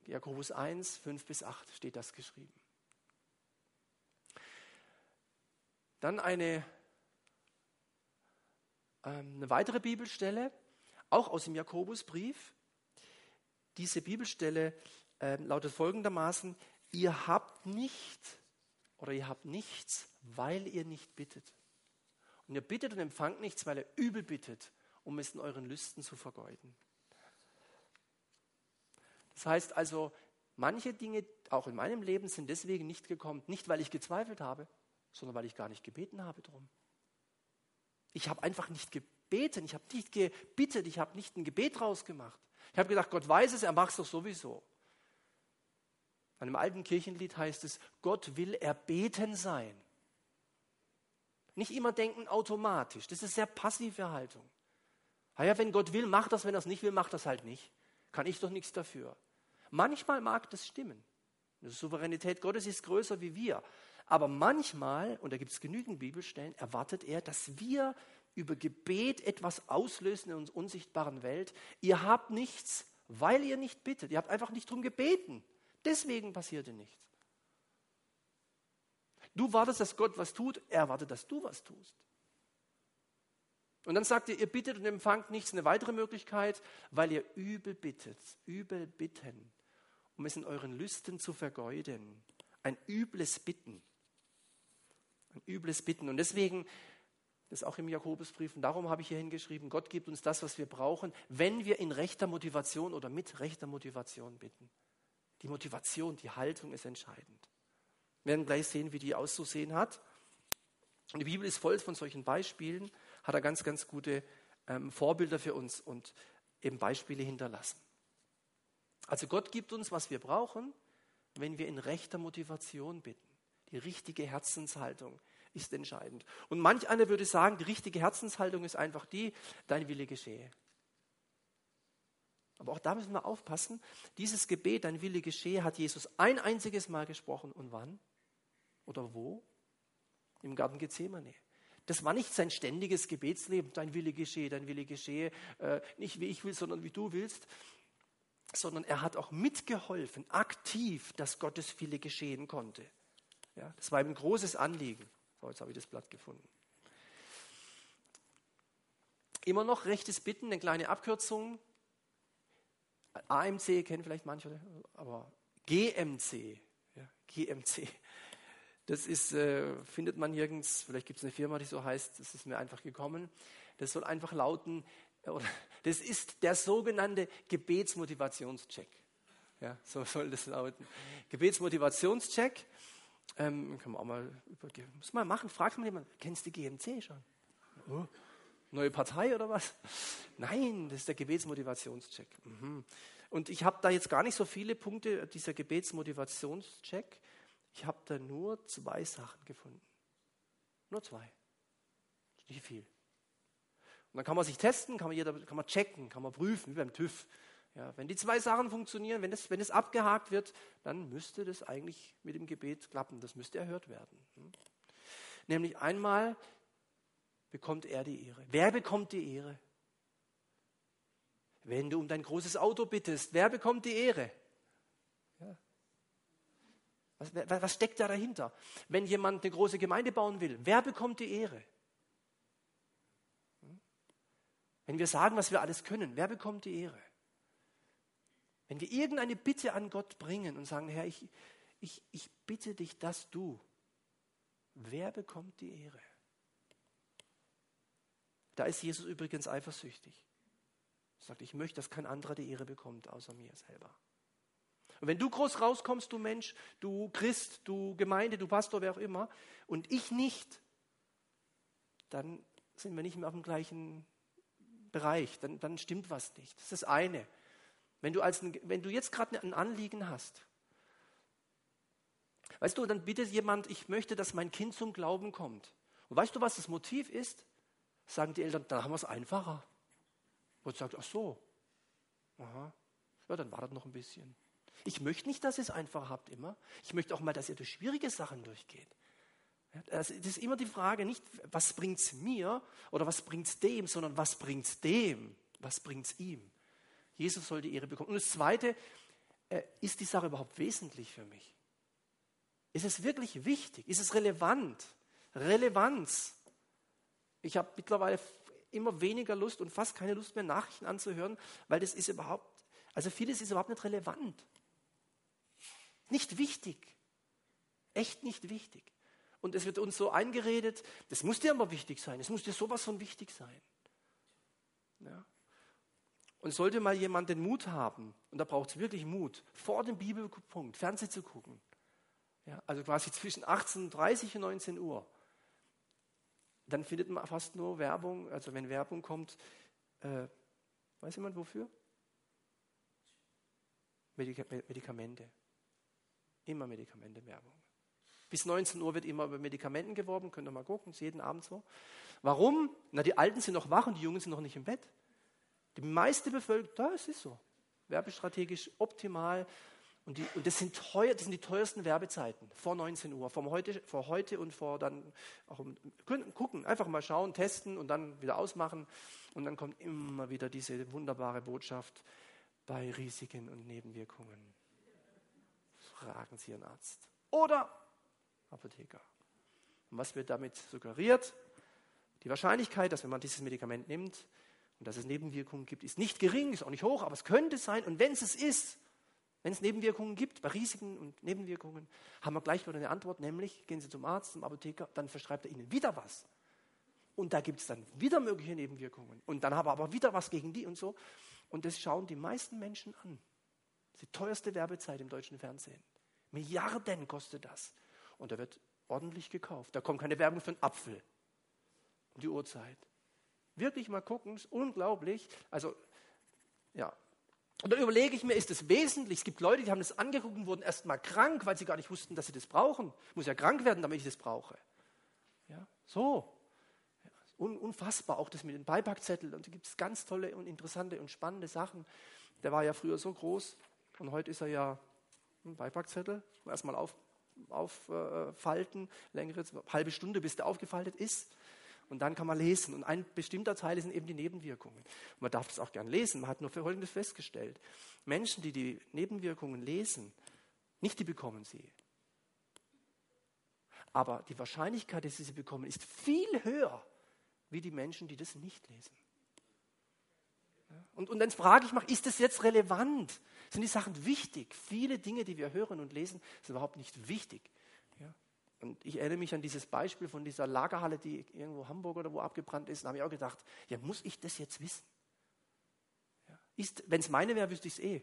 Jakobus 1, 5 bis 8 steht das geschrieben. Dann eine, ähm, eine weitere Bibelstelle, auch aus dem Jakobusbrief. Diese Bibelstelle äh, lautet folgendermaßen, ihr habt nicht oder ihr habt nichts, weil ihr nicht bittet. Und ihr bittet und empfangt nichts, weil ihr übel bittet, um es in euren Lüsten zu vergeuden. Das heißt also, manche Dinge, auch in meinem Leben, sind deswegen nicht gekommen, nicht weil ich gezweifelt habe, sondern weil ich gar nicht gebeten habe drum. Ich habe einfach nicht gebeten, ich habe nicht gebittet, ich habe nicht ein Gebet rausgemacht. Ich habe gedacht, Gott weiß es, er macht es doch sowieso. In einem alten Kirchenlied heißt es, Gott will erbeten sein. Nicht immer denken automatisch. Das ist sehr passive Haltung. Ja, wenn Gott will, macht das, wenn er es nicht will, macht das halt nicht. Kann ich doch nichts dafür. Manchmal mag das stimmen. Die Souveränität Gottes ist größer wie wir. Aber manchmal, und da gibt es genügend Bibelstellen, erwartet er, dass wir über Gebet etwas auslösen in unserer unsichtbaren Welt. Ihr habt nichts, weil ihr nicht bittet. Ihr habt einfach nicht darum gebeten. Deswegen passierte nichts. Du wartest, dass Gott was tut, er wartet, dass du was tust. Und dann sagt er, ihr bittet und empfangt nichts. Eine weitere Möglichkeit, weil ihr übel bittet, übel bitten um es in euren Lüsten zu vergeuden. Ein übles Bitten. Ein übles Bitten. Und deswegen, das ist auch im Jakobusbrief, und darum habe ich hier hingeschrieben, Gott gibt uns das, was wir brauchen, wenn wir in rechter Motivation oder mit rechter Motivation bitten. Die Motivation, die Haltung ist entscheidend. Wir werden gleich sehen, wie die auszusehen hat. Und die Bibel ist voll von solchen Beispielen, hat er ganz, ganz gute ähm, Vorbilder für uns und eben Beispiele hinterlassen. Also Gott gibt uns, was wir brauchen, wenn wir in rechter Motivation bitten. Die richtige Herzenshaltung ist entscheidend. Und manch einer würde sagen, die richtige Herzenshaltung ist einfach die, dein Wille geschehe. Aber auch da müssen wir aufpassen. Dieses Gebet, dein Wille geschehe, hat Jesus ein einziges Mal gesprochen. Und wann? Oder wo? Im Garten Gethsemane. Das war nicht sein ständiges Gebetsleben, dein Wille geschehe, dein Wille geschehe, äh, nicht wie ich will, sondern wie du willst, sondern er hat auch mitgeholfen, aktiv, dass Gottes Wille geschehen konnte. Ja, das war ihm ein großes Anliegen. So, jetzt habe ich das Blatt gefunden. Immer noch rechtes Bitten, eine kleine Abkürzung. AMC kennen vielleicht manche, aber GMC. Ja, GMC. Das ist, äh, findet man nirgends, vielleicht gibt es eine Firma, die so heißt, das ist mir einfach gekommen. Das soll einfach lauten, oder, das ist der sogenannte Gebetsmotivationscheck. Ja, so soll das lauten. Gebetsmotivationscheck. Ähm, kann man auch mal muss man machen. Fragt man jemanden, kennst du die GMC schon? Oh, neue Partei oder was? Nein, das ist der Gebetsmotivationscheck. Mhm. Und ich habe da jetzt gar nicht so viele Punkte, dieser Gebetsmotivationscheck. Ich habe da nur zwei Sachen gefunden. Nur zwei. Nicht viel. Und dann kann man sich testen, kann man, jeder, kann man checken, kann man prüfen, wie beim TÜV. Ja, wenn die zwei Sachen funktionieren, wenn es wenn abgehakt wird, dann müsste das eigentlich mit dem Gebet klappen. Das müsste erhört werden. Hm? Nämlich einmal bekommt er die Ehre. Wer bekommt die Ehre? Wenn du um dein großes Auto bittest, wer bekommt die Ehre? Ja. Was, was steckt da dahinter? Wenn jemand eine große Gemeinde bauen will, wer bekommt die Ehre? Wenn wir sagen, was wir alles können, wer bekommt die Ehre? Wenn wir irgendeine Bitte an Gott bringen und sagen, Herr, ich, ich, ich bitte dich, dass du, wer bekommt die Ehre? Da ist Jesus übrigens eifersüchtig. Er sagt, ich möchte, dass kein anderer die Ehre bekommt, außer mir selber. Und wenn du groß rauskommst, du Mensch, du Christ, du Gemeinde, du Pastor, wer auch immer, und ich nicht, dann sind wir nicht mehr auf dem gleichen Bereich, dann, dann stimmt was nicht. Das ist das eine. Wenn du, als, wenn du jetzt gerade ein Anliegen hast, weißt du, dann bittet jemand, ich möchte, dass mein Kind zum Glauben kommt. Und weißt du, was das Motiv ist? Sagen die Eltern, dann haben wir es einfacher. Und sagt, ach so, aha, ja, dann wartet noch ein bisschen. Ich möchte nicht, dass ihr es einfach habt immer. Ich möchte auch mal, dass ihr durch schwierige Sachen durchgeht. Das ist immer die Frage, nicht was bringt es mir oder was bringt es dem, sondern was bringt es dem, was bringt es ihm. Jesus soll die Ehre bekommen. Und das Zweite, äh, ist die Sache überhaupt wesentlich für mich? Ist es wirklich wichtig? Ist es relevant? Relevanz. Ich habe mittlerweile immer weniger Lust und fast keine Lust mehr, Nachrichten anzuhören, weil das ist überhaupt, also vieles ist überhaupt nicht relevant. Nicht wichtig. Echt nicht wichtig. Und es wird uns so eingeredet, das muss dir aber wichtig sein, es muss dir sowas von wichtig sein. Ja. Und sollte mal jemand den Mut haben, und da braucht es wirklich Mut, vor dem Bibelpunkt Fernsehen zu gucken, ja, also quasi zwischen 18.30 und 19 Uhr, dann findet man fast nur Werbung, also wenn Werbung kommt, äh, weiß jemand wofür? Medikamente. Immer Medikamente-Werbung. Bis 19 Uhr wird immer über Medikamenten geworben, könnt ihr mal gucken, ist jeden Abend so. Warum? Na, die Alten sind noch wach und die Jungen sind noch nicht im Bett. Die meiste Bevölkerung, da ist es so. Werbestrategisch optimal. Und, die, und das, sind teuer, das sind die teuersten Werbezeiten vor 19 Uhr, vor heute, vor heute und vor dann auch gucken, einfach mal schauen, testen und dann wieder ausmachen. Und dann kommt immer wieder diese wunderbare Botschaft bei Risiken und Nebenwirkungen. Fragen Sie Ihren Arzt. Oder Apotheker. Und was wird damit suggeriert? Die Wahrscheinlichkeit, dass wenn man dieses Medikament nimmt und dass es Nebenwirkungen gibt, ist nicht gering, ist auch nicht hoch, aber es könnte sein. Und wenn es es ist, Wenn es Nebenwirkungen gibt, bei Risiken und Nebenwirkungen, haben wir gleich wieder eine Antwort, nämlich gehen Sie zum Arzt, zum Apotheker, dann verschreibt er Ihnen wieder was. Und da gibt es dann wieder mögliche Nebenwirkungen. Und dann haben wir aber wieder was gegen die und so. Und das schauen die meisten Menschen an. Das ist die teuerste Werbezeit im deutschen Fernsehen. Milliarden kostet das. Und da wird ordentlich gekauft. Da kommt keine Werbung für einen Apfel. Um die Uhrzeit. Wirklich mal gucken, ist unglaublich. Also, ja. Und dann überlege ich mir, ist das wesentlich? Es gibt Leute, die haben das angeguckt und wurden erst mal krank, weil sie gar nicht wussten, dass sie das brauchen. Ich muss ja krank werden, damit ich das brauche. Ja, so. Unfassbar, auch das mit den Beipackzetteln. Und da gibt es ganz tolle und interessante und spannende Sachen. Der war ja früher so groß und heute ist er ja ein Beipackzettel. Erstmal auf, auffalten, längere halbe Stunde, bis der aufgefaltet ist. Und dann kann man lesen. Und ein bestimmter Teil sind eben die Nebenwirkungen. Man darf das auch gern lesen. Man hat nur Folgendes festgestellt. Menschen, die die Nebenwirkungen lesen, nicht die bekommen sie. Aber die Wahrscheinlichkeit, dass sie sie bekommen, ist viel höher, wie die Menschen, die das nicht lesen. Und, und dann frage ich mich, ist das jetzt relevant? Sind die Sachen wichtig? Viele Dinge, die wir hören und lesen, sind überhaupt nicht wichtig. Und ich erinnere mich an dieses Beispiel von dieser Lagerhalle, die irgendwo Hamburg oder wo abgebrannt ist. Da habe ich auch gedacht, ja, muss ich das jetzt wissen? Ja, Wenn es meine wäre, wüsste ich es eh.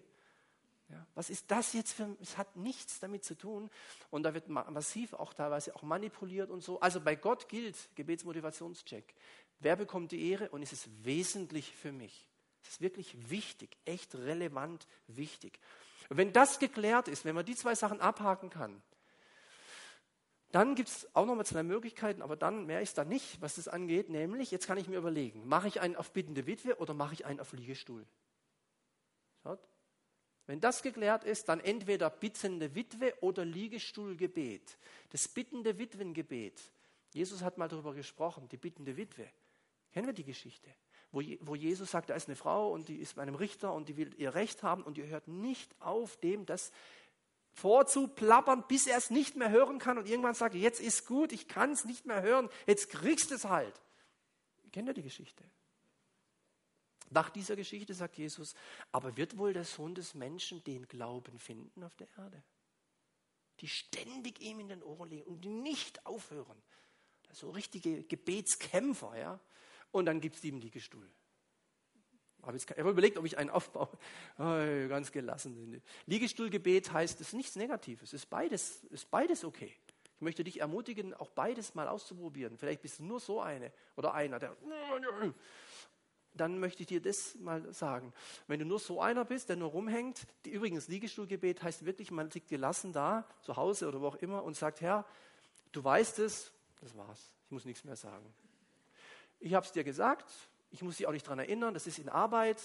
Ja, was ist das jetzt für, es hat nichts damit zu tun. Und da wird massiv auch teilweise auch manipuliert und so. Also bei Gott gilt Gebetsmotivationscheck. Wer bekommt die Ehre und ist es wesentlich für mich? Es ist wirklich wichtig, echt relevant wichtig. Und wenn das geklärt ist, wenn man die zwei Sachen abhaken kann, dann gibt es auch nochmal zwei Möglichkeiten, aber dann mehr ist da nicht, was das angeht. Nämlich, jetzt kann ich mir überlegen, mache ich einen auf bittende Witwe oder mache ich einen auf Liegestuhl? Schaut. Wenn das geklärt ist, dann entweder bittende Witwe oder Liegestuhlgebet. Das bittende Witwengebet. Jesus hat mal darüber gesprochen, die bittende Witwe. Kennen wir die Geschichte? Wo, wo Jesus sagt, da ist eine Frau und die ist bei einem Richter und die will ihr Recht haben und die hört nicht auf dem, dass vorzuplappern, bis er es nicht mehr hören kann und irgendwann sagt, jetzt ist gut, ich kann es nicht mehr hören, jetzt kriegst du es halt. Kennt ihr die Geschichte? Nach dieser Geschichte sagt Jesus, aber wird wohl der Sohn des Menschen den Glauben finden auf der Erde? Die ständig ihm in den Ohren liegen und die nicht aufhören. So richtige Gebetskämpfer, ja. Und dann gibt es ihm die Gestuhl. Habe jetzt, ich habe überlegt, ob ich einen aufbaue. Oh, ganz gelassen. Liegestuhlgebet heißt, es ist nichts Negatives. Es ist beides, ist beides okay. Ich möchte dich ermutigen, auch beides mal auszuprobieren. Vielleicht bist du nur so eine oder einer, der. Dann möchte ich dir das mal sagen. Wenn du nur so einer bist, der nur rumhängt, die, übrigens Liegestuhlgebet heißt wirklich, man liegt gelassen da, zu Hause oder wo auch immer und sagt, Herr, du weißt es, das war's. Ich muss nichts mehr sagen. Ich habe es dir gesagt, ich muss dich auch nicht daran erinnern, das ist in Arbeit.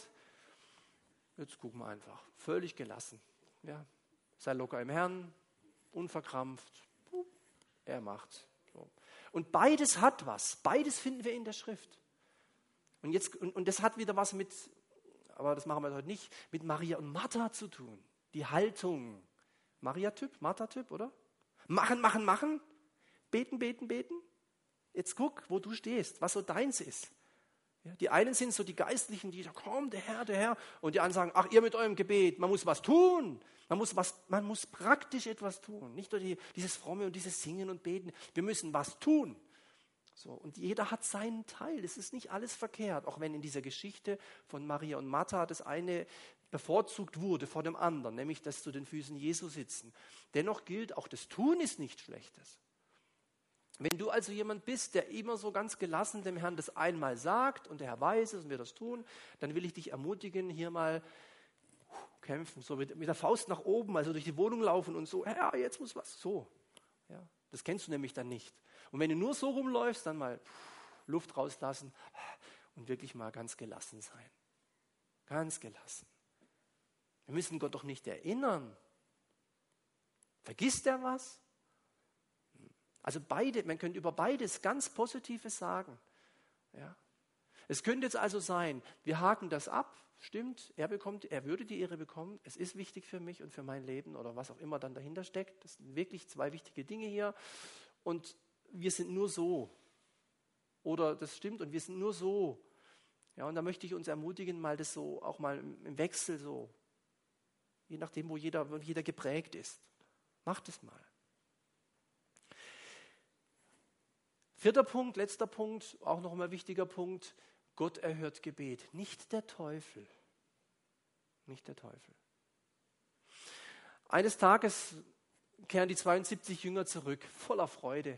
Jetzt gucken wir einfach. Völlig gelassen. Ja. Sei locker im Herrn, unverkrampft. Er macht. So. Und beides hat was. Beides finden wir in der Schrift. Und, jetzt, und, und das hat wieder was mit, aber das machen wir heute nicht, mit Maria und Martha zu tun. Die Haltung. Maria-Typ, Martha-Typ, oder? Machen, machen, machen. Beten, beten, beten. Jetzt guck, wo du stehst, was so deins ist. Ja, die einen sind so die Geistlichen, die sagen, komm, der Herr, der Herr. Und die anderen sagen, ach, ihr mit eurem Gebet, man muss was tun. Man muss, was, man muss praktisch etwas tun. Nicht nur die, dieses Fromme und dieses Singen und Beten. Wir müssen was tun. So, und jeder hat seinen Teil. Es ist nicht alles verkehrt, auch wenn in dieser Geschichte von Maria und Martha das eine bevorzugt wurde vor dem anderen, nämlich das zu den Füßen Jesu sitzen. Dennoch gilt, auch das Tun ist nichts Schlechtes. Wenn du also jemand bist, der immer so ganz gelassen dem Herrn das einmal sagt und der Herr weiß es und wir das tun, dann will ich dich ermutigen, hier mal kämpfen, so mit, mit der Faust nach oben, also durch die Wohnung laufen und so, ja, jetzt muss was, so. Ja, das kennst du nämlich dann nicht. Und wenn du nur so rumläufst, dann mal Luft rauslassen und wirklich mal ganz gelassen sein. Ganz gelassen. Wir müssen Gott doch nicht erinnern. Vergisst er was? Also beide, man könnte über beides ganz Positives sagen. Ja. Es könnte jetzt also sein, wir haken das ab, stimmt, er bekommt, er würde die Ehre bekommen, es ist wichtig für mich und für mein Leben oder was auch immer dann dahinter steckt. Das sind wirklich zwei wichtige Dinge hier. Und wir sind nur so. Oder das stimmt und wir sind nur so. Ja, und da möchte ich uns ermutigen, mal das so, auch mal im Wechsel so je nachdem, wo jeder, wo jeder geprägt ist. Macht es mal. Vierter Punkt, letzter Punkt, auch noch einmal wichtiger Punkt. Gott erhört Gebet, nicht der Teufel. Nicht der Teufel. Eines Tages kehren die 72 Jünger zurück, voller Freude.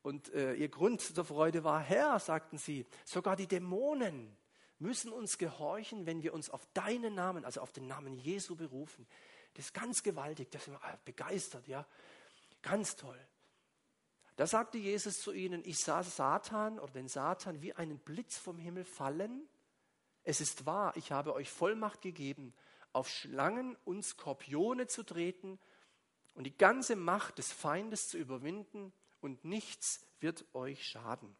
Und äh, ihr Grund der Freude war, Herr, sagten sie, sogar die Dämonen müssen uns gehorchen, wenn wir uns auf deinen Namen, also auf den Namen Jesu berufen. Das ist ganz gewaltig, da sind wir begeistert, ja. Ganz toll. Da sagte Jesus zu ihnen, ich sah Satan oder den Satan wie einen Blitz vom Himmel fallen. Es ist wahr, ich habe euch Vollmacht gegeben, auf Schlangen und Skorpione zu treten und die ganze Macht des Feindes zu überwinden und nichts wird euch schaden.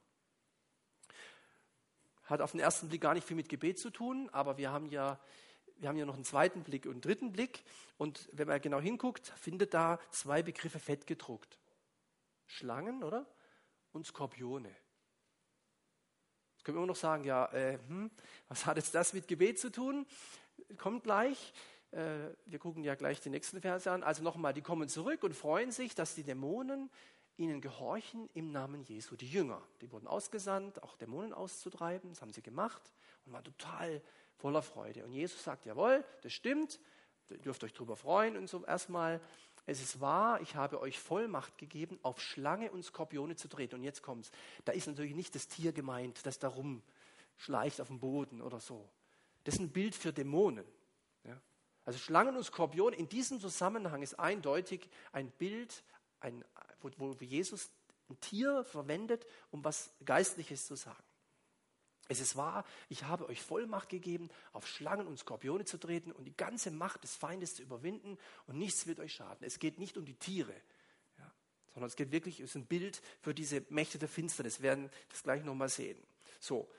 Hat auf den ersten Blick gar nicht viel mit Gebet zu tun, aber wir haben ja, wir haben ja noch einen zweiten Blick und einen dritten Blick. Und wenn man genau hinguckt, findet da zwei Begriffe fett gedruckt. Schlangen, oder? Und Skorpione. Jetzt können wir immer noch sagen, ja, äh, hm, was hat jetzt das mit Gebet zu tun? Kommt gleich. Äh, wir gucken ja gleich die nächsten Verse an. Also nochmal, die kommen zurück und freuen sich, dass die Dämonen ihnen gehorchen im Namen Jesu. Die Jünger, die wurden ausgesandt, auch Dämonen auszutreiben. Das haben sie gemacht und waren total voller Freude. Und Jesus sagt, jawohl, das stimmt, ihr dürft euch darüber freuen und so erstmal. Es ist wahr, ich habe euch Vollmacht gegeben, auf Schlange und Skorpione zu treten. Und jetzt kommt's. Da ist natürlich nicht das Tier gemeint, das da rumschleicht auf dem Boden oder so. Das ist ein Bild für Dämonen. Ja? Also Schlangen und Skorpione in diesem Zusammenhang ist eindeutig ein Bild, ein, wo, wo Jesus ein Tier verwendet, um was Geistliches zu sagen. Es ist wahr, ich habe euch Vollmacht gegeben, auf Schlangen und Skorpione zu treten und die ganze Macht des Feindes zu überwinden und nichts wird euch schaden. Es geht nicht um die Tiere, ja, sondern es geht wirklich, es ist ein Bild für diese Mächte der Finsternis. Wir werden das gleich nochmal sehen. So.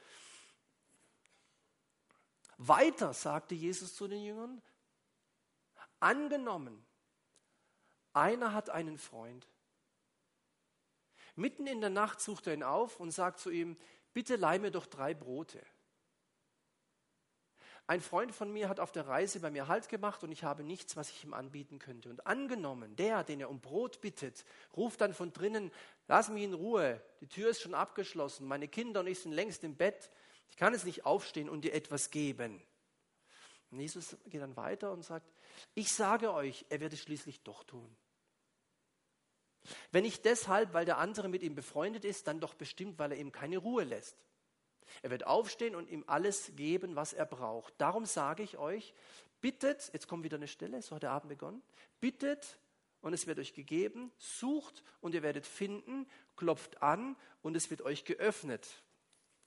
Weiter sagte Jesus zu den Jüngern, angenommen, einer hat einen Freund. Mitten in der Nacht sucht er ihn auf und sagt zu ihm, bitte leih mir doch drei Brote. Ein Freund von mir hat auf der Reise bei mir Halt gemacht und ich habe nichts, was ich ihm anbieten könnte. Und angenommen, der, den er um Brot bittet, ruft dann von drinnen, lass mich in Ruhe, die Tür ist schon abgeschlossen, meine Kinder und ich sind längst im Bett, ich kann es nicht aufstehen und dir etwas geben. Und Jesus geht dann weiter und sagt, ich sage euch, er wird es schließlich doch tun. Wenn nicht deshalb, weil der andere mit ihm befreundet ist, dann doch bestimmt, weil er ihm keine Ruhe lässt. Er wird aufstehen und ihm alles geben, was er braucht. Darum sage ich euch, bittet, jetzt kommt wieder eine Stelle, so hat der Abend begonnen, bittet und es wird euch gegeben, sucht und ihr werdet finden, klopft an und es wird euch geöffnet.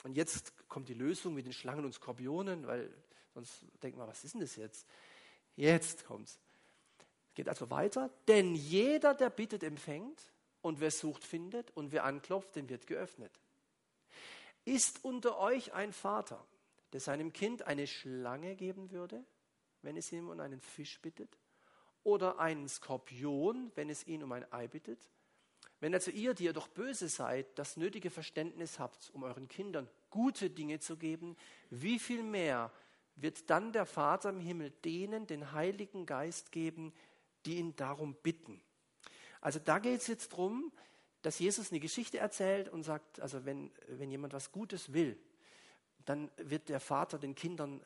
Und jetzt kommt die Lösung mit den Schlangen und Skorpionen, weil sonst denkt man, was ist denn das jetzt? Jetzt kommt's. Geht also weiter, denn jeder, der bittet, empfängt und wer sucht, findet und wer anklopft, dem wird geöffnet. Ist unter euch ein Vater, der seinem Kind eine Schlange geben würde, wenn es ihm um einen Fisch bittet? Oder einen Skorpion, wenn es ihn um ein Ei bittet? Wenn also ihr, die ihr doch böse seid, das nötige Verständnis habt, um euren Kindern gute Dinge zu geben, wie viel mehr wird dann der Vater im Himmel denen den Heiligen Geist geben, die ihn darum bitten. Also da geht es jetzt darum, dass Jesus eine Geschichte erzählt und sagt, also wenn, wenn jemand was Gutes will, dann wird der Vater den Kindern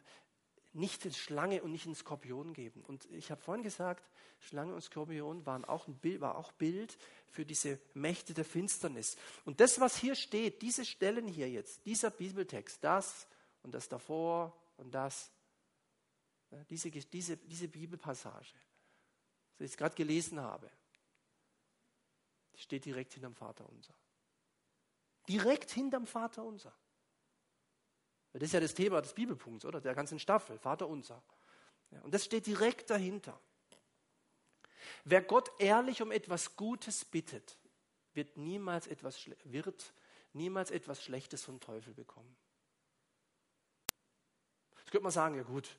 nicht eine Schlange und nicht einen Skorpion geben. Und ich habe vorhin gesagt, Schlange und Skorpion waren auch ein Bild, war auch Bild für diese Mächte der Finsternis. Und das, was hier steht, diese Stellen hier jetzt, dieser Bibeltext, das und das davor und das, diese, diese, diese Bibelpassage, das ich gerade gelesen habe, steht direkt hinterm Vater unser. Direkt hinterm Vater unser. Das ist ja das Thema des Bibelpunkts, oder? Der ganzen Staffel, Vater unser. Ja, und das steht direkt dahinter. Wer Gott ehrlich um etwas Gutes bittet, wird niemals etwas, wird niemals etwas Schlechtes vom Teufel bekommen. Jetzt könnte man sagen, ja gut,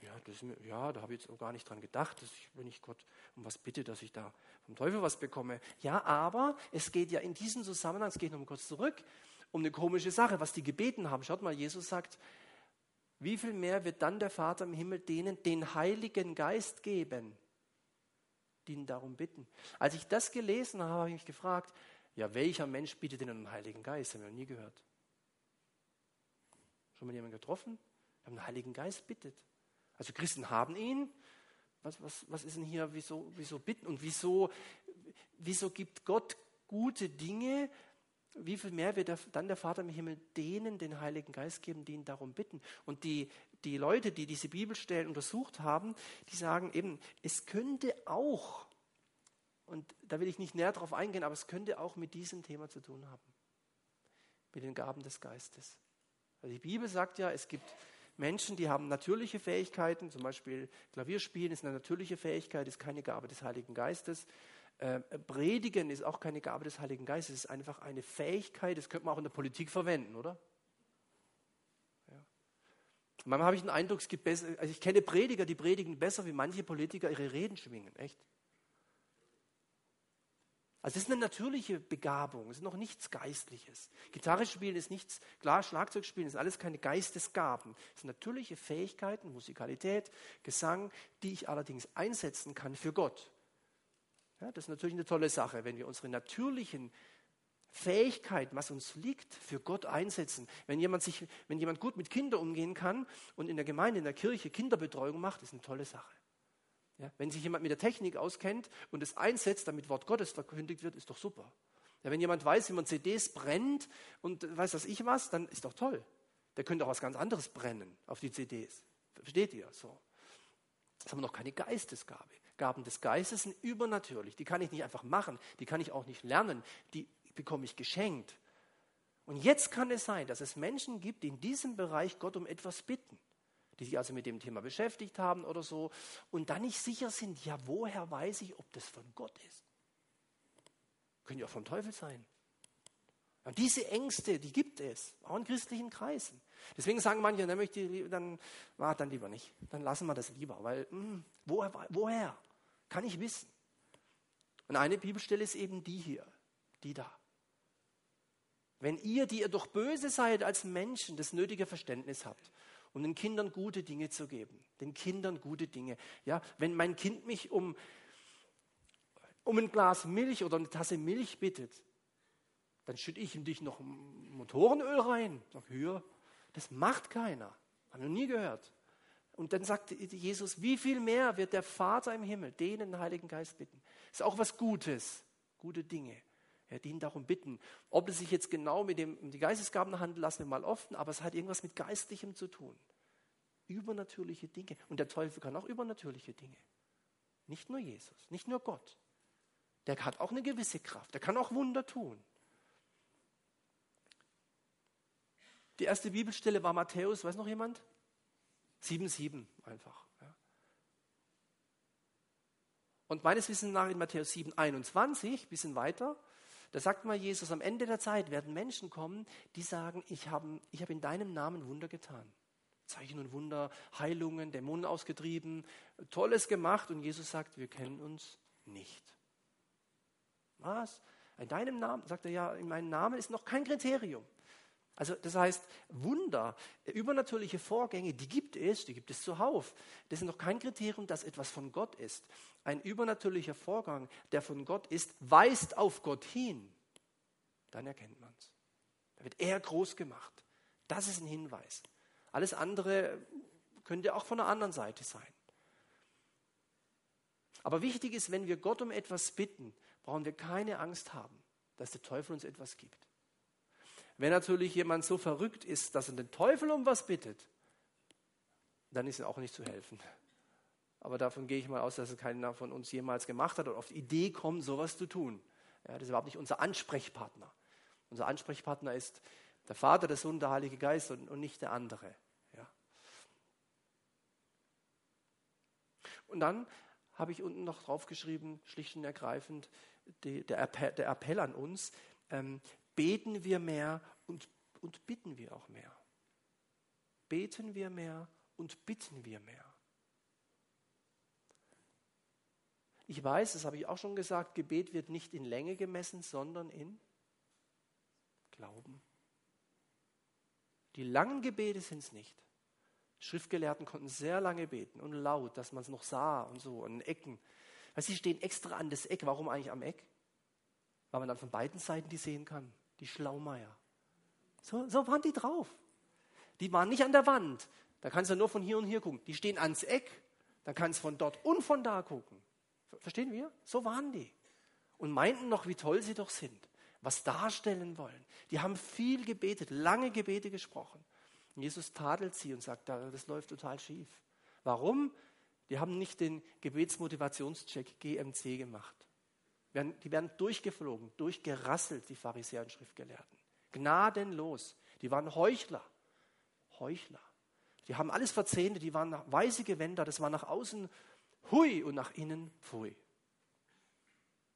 ja, das, ja, da habe ich jetzt auch gar nicht dran gedacht, dass ich, wenn ich Gott um was bitte, dass ich da vom Teufel was bekomme. Ja, aber es geht ja in diesem Zusammenhang, es geht noch mal kurz zurück, um eine komische Sache, was die gebeten haben. Schaut mal, Jesus sagt, wie viel mehr wird dann der Vater im Himmel denen den Heiligen Geist geben, die ihn darum bitten. Als ich das gelesen habe, habe ich mich gefragt, ja, welcher Mensch bittet denn einen Heiligen Geist? Haben wir noch nie gehört. Schon mal jemanden getroffen? Haben den Heiligen Geist bittet. Also Christen haben ihn. Was, was, was ist denn hier, wieso, wieso bitten? Und wieso, wieso gibt Gott gute Dinge? Wie viel mehr wird dann der Vater im Himmel denen den Heiligen Geist geben, die ihn darum bitten? Und die, die Leute, die diese Bibelstellen untersucht haben, die sagen eben, es könnte auch, und da will ich nicht näher drauf eingehen, aber es könnte auch mit diesem Thema zu tun haben. Mit den Gaben des Geistes. Also die Bibel sagt ja, es gibt Menschen, die haben natürliche Fähigkeiten, zum Beispiel Klavierspielen ist eine natürliche Fähigkeit, ist keine Gabe des Heiligen Geistes. Äh, Predigen ist auch keine Gabe des Heiligen Geistes, es ist einfach eine Fähigkeit, das könnte man auch in der Politik verwenden, oder? Manchmal habe ich den Eindruck, es gibt besser, also ich kenne Prediger, die predigen besser, wie manche Politiker ihre Reden schwingen, echt. Also es ist eine natürliche Begabung, es ist noch nichts Geistliches. Gitarre spielen ist nichts, klar, Schlagzeug spielen ist alles keine Geistesgaben. Es sind natürliche Fähigkeiten, Musikalität, Gesang, die ich allerdings einsetzen kann für Gott. Ja, das ist natürlich eine tolle Sache, wenn wir unsere natürlichen Fähigkeiten, was uns liegt, für Gott einsetzen. Wenn jemand, sich, wenn jemand gut mit Kindern umgehen kann und in der Gemeinde, in der Kirche Kinderbetreuung macht, ist eine tolle Sache. Ja, wenn sich jemand mit der Technik auskennt und es einsetzt, damit Wort Gottes verkündigt wird, ist doch super. Ja, wenn jemand weiß, wie man CDs brennt und weiß das ich was, dann ist doch toll. Der könnte auch was ganz anderes brennen auf die CDs. Versteht ihr? So. Das haben wir noch keine Geistesgabe. Gaben des Geistes sind übernatürlich. Die kann ich nicht einfach machen. Die kann ich auch nicht lernen. Die bekomme ich geschenkt. Und jetzt kann es sein, dass es Menschen gibt, die in diesem Bereich Gott um etwas bitten die sich also mit dem Thema beschäftigt haben oder so, und dann nicht sicher sind, ja, woher weiß ich, ob das von Gott ist? Können ja auch vom Teufel sein. Und diese Ängste, die gibt es, auch in christlichen Kreisen. Deswegen sagen manche, dann, möchte ich, dann, ah, dann lieber nicht, dann lassen wir das lieber, weil mh, hm, woher, woher kann ich wissen? Und eine Bibelstelle ist eben die hier, die da. Wenn ihr, die ihr doch böse seid als Menschen, das nötige Verständnis habt um den Kindern gute Dinge zu geben. Den Kindern gute Dinge. Ja, wenn mein Kind mich um, um ein Glas Milch oder eine Tasse Milch bittet, dann schütte ich ihm dich noch Motorenöl rein. Sag, hier, das macht keiner. Haben wir nie gehört. Und dann sagt Jesus, wie viel mehr wird der Vater im Himmel denen den Heiligen Geist bitten? Ist auch was Gutes, gute Dinge. Er dient darum bitten. Ob es sich jetzt genau mit dem, um die Geistesgaben handelt, lassen wir mal offen, aber es hat irgendwas mit Geistlichem zu tun. Übernatürliche Dinge. Und der Teufel kann auch übernatürliche Dinge. Nicht nur Jesus, nicht nur Gott. Der hat auch eine gewisse Kraft. Der kann auch Wunder tun. Die erste Bibelstelle war Matthäus, weiß noch jemand? 7,7 einfach. Ja. Und meines Wissens nach in Matthäus 7, 21, bisschen weiter, da sagt mal Jesus, am Ende der Zeit werden Menschen kommen, die sagen, ich habe ich hab in deinem Namen Wunder getan. Zeichen und Wunder, Heilungen, Dämonen ausgetrieben, Tolles gemacht. Und Jesus sagt, wir kennen uns nicht. Was? In deinem Namen? Sagt er ja, in meinem Namen ist noch kein Kriterium. Also das heißt, Wunder, übernatürliche Vorgänge, die gibt es, die gibt es zuhauf. Das ist noch kein Kriterium, dass etwas von Gott ist. Ein übernatürlicher Vorgang, der von Gott ist, weist auf Gott hin. Dann erkennt man es. Da wird er groß gemacht. Das ist ein Hinweis. Alles andere könnte auch von der anderen Seite sein. Aber wichtig ist, wenn wir Gott um etwas bitten, brauchen wir keine Angst haben, dass der Teufel uns etwas gibt. Wenn natürlich jemand so verrückt ist, dass er den Teufel um was bittet, dann ist ihm auch nicht zu helfen. Aber davon gehe ich mal aus, dass es keiner von uns jemals gemacht hat oder auf die Idee kommt, sowas zu tun. Ja, das ist überhaupt nicht unser Ansprechpartner. Unser Ansprechpartner ist der Vater, der Sohn, der Heilige Geist und, und nicht der andere. Ja. Und dann habe ich unten noch draufgeschrieben, schlicht und ergreifend, die, der, Appell, der, Appell, an uns, ähm, beten wir mehr und, und bitten wir auch mehr. Beten wir mehr und bitten wir mehr. Ich weiß, das habe ich auch schon gesagt, Gebet wird nicht in Länge gemessen, sondern in Glauben. Die langen Gebete sind es nicht. Schriftgelehrten konnten sehr lange beten und laut, dass man es noch sah und so, an Ecken. Weil sie stehen extra an das Eck. Warum eigentlich am Eck? Weil man dann von beiden Seiten die sehen kann. Die Schlaumeier. So, so waren die drauf. Die waren nicht an der Wand. Da kannst du nur von hier und hier gucken. Die stehen ans Eck. Da kannst du von dort und von da gucken. Verstehen wir? So waren die. Und meinten noch, wie toll sie doch sind. Was darstellen wollen. Die haben viel gebetet, lange Gebete gesprochen. Und Jesus tadelt sie und sagt, das läuft total schief. Warum? Die haben nicht den Gebetsmotivationscheck GMC gemacht. Die werden durchgeflogen, durchgerasselt, die Pharisäer und Schriftgelehrten. Gnadenlos. Die waren Heuchler. Heuchler. Die haben alles verzähnt, die waren weiße Gewänder, das war nach außen hui und nach innen pfui.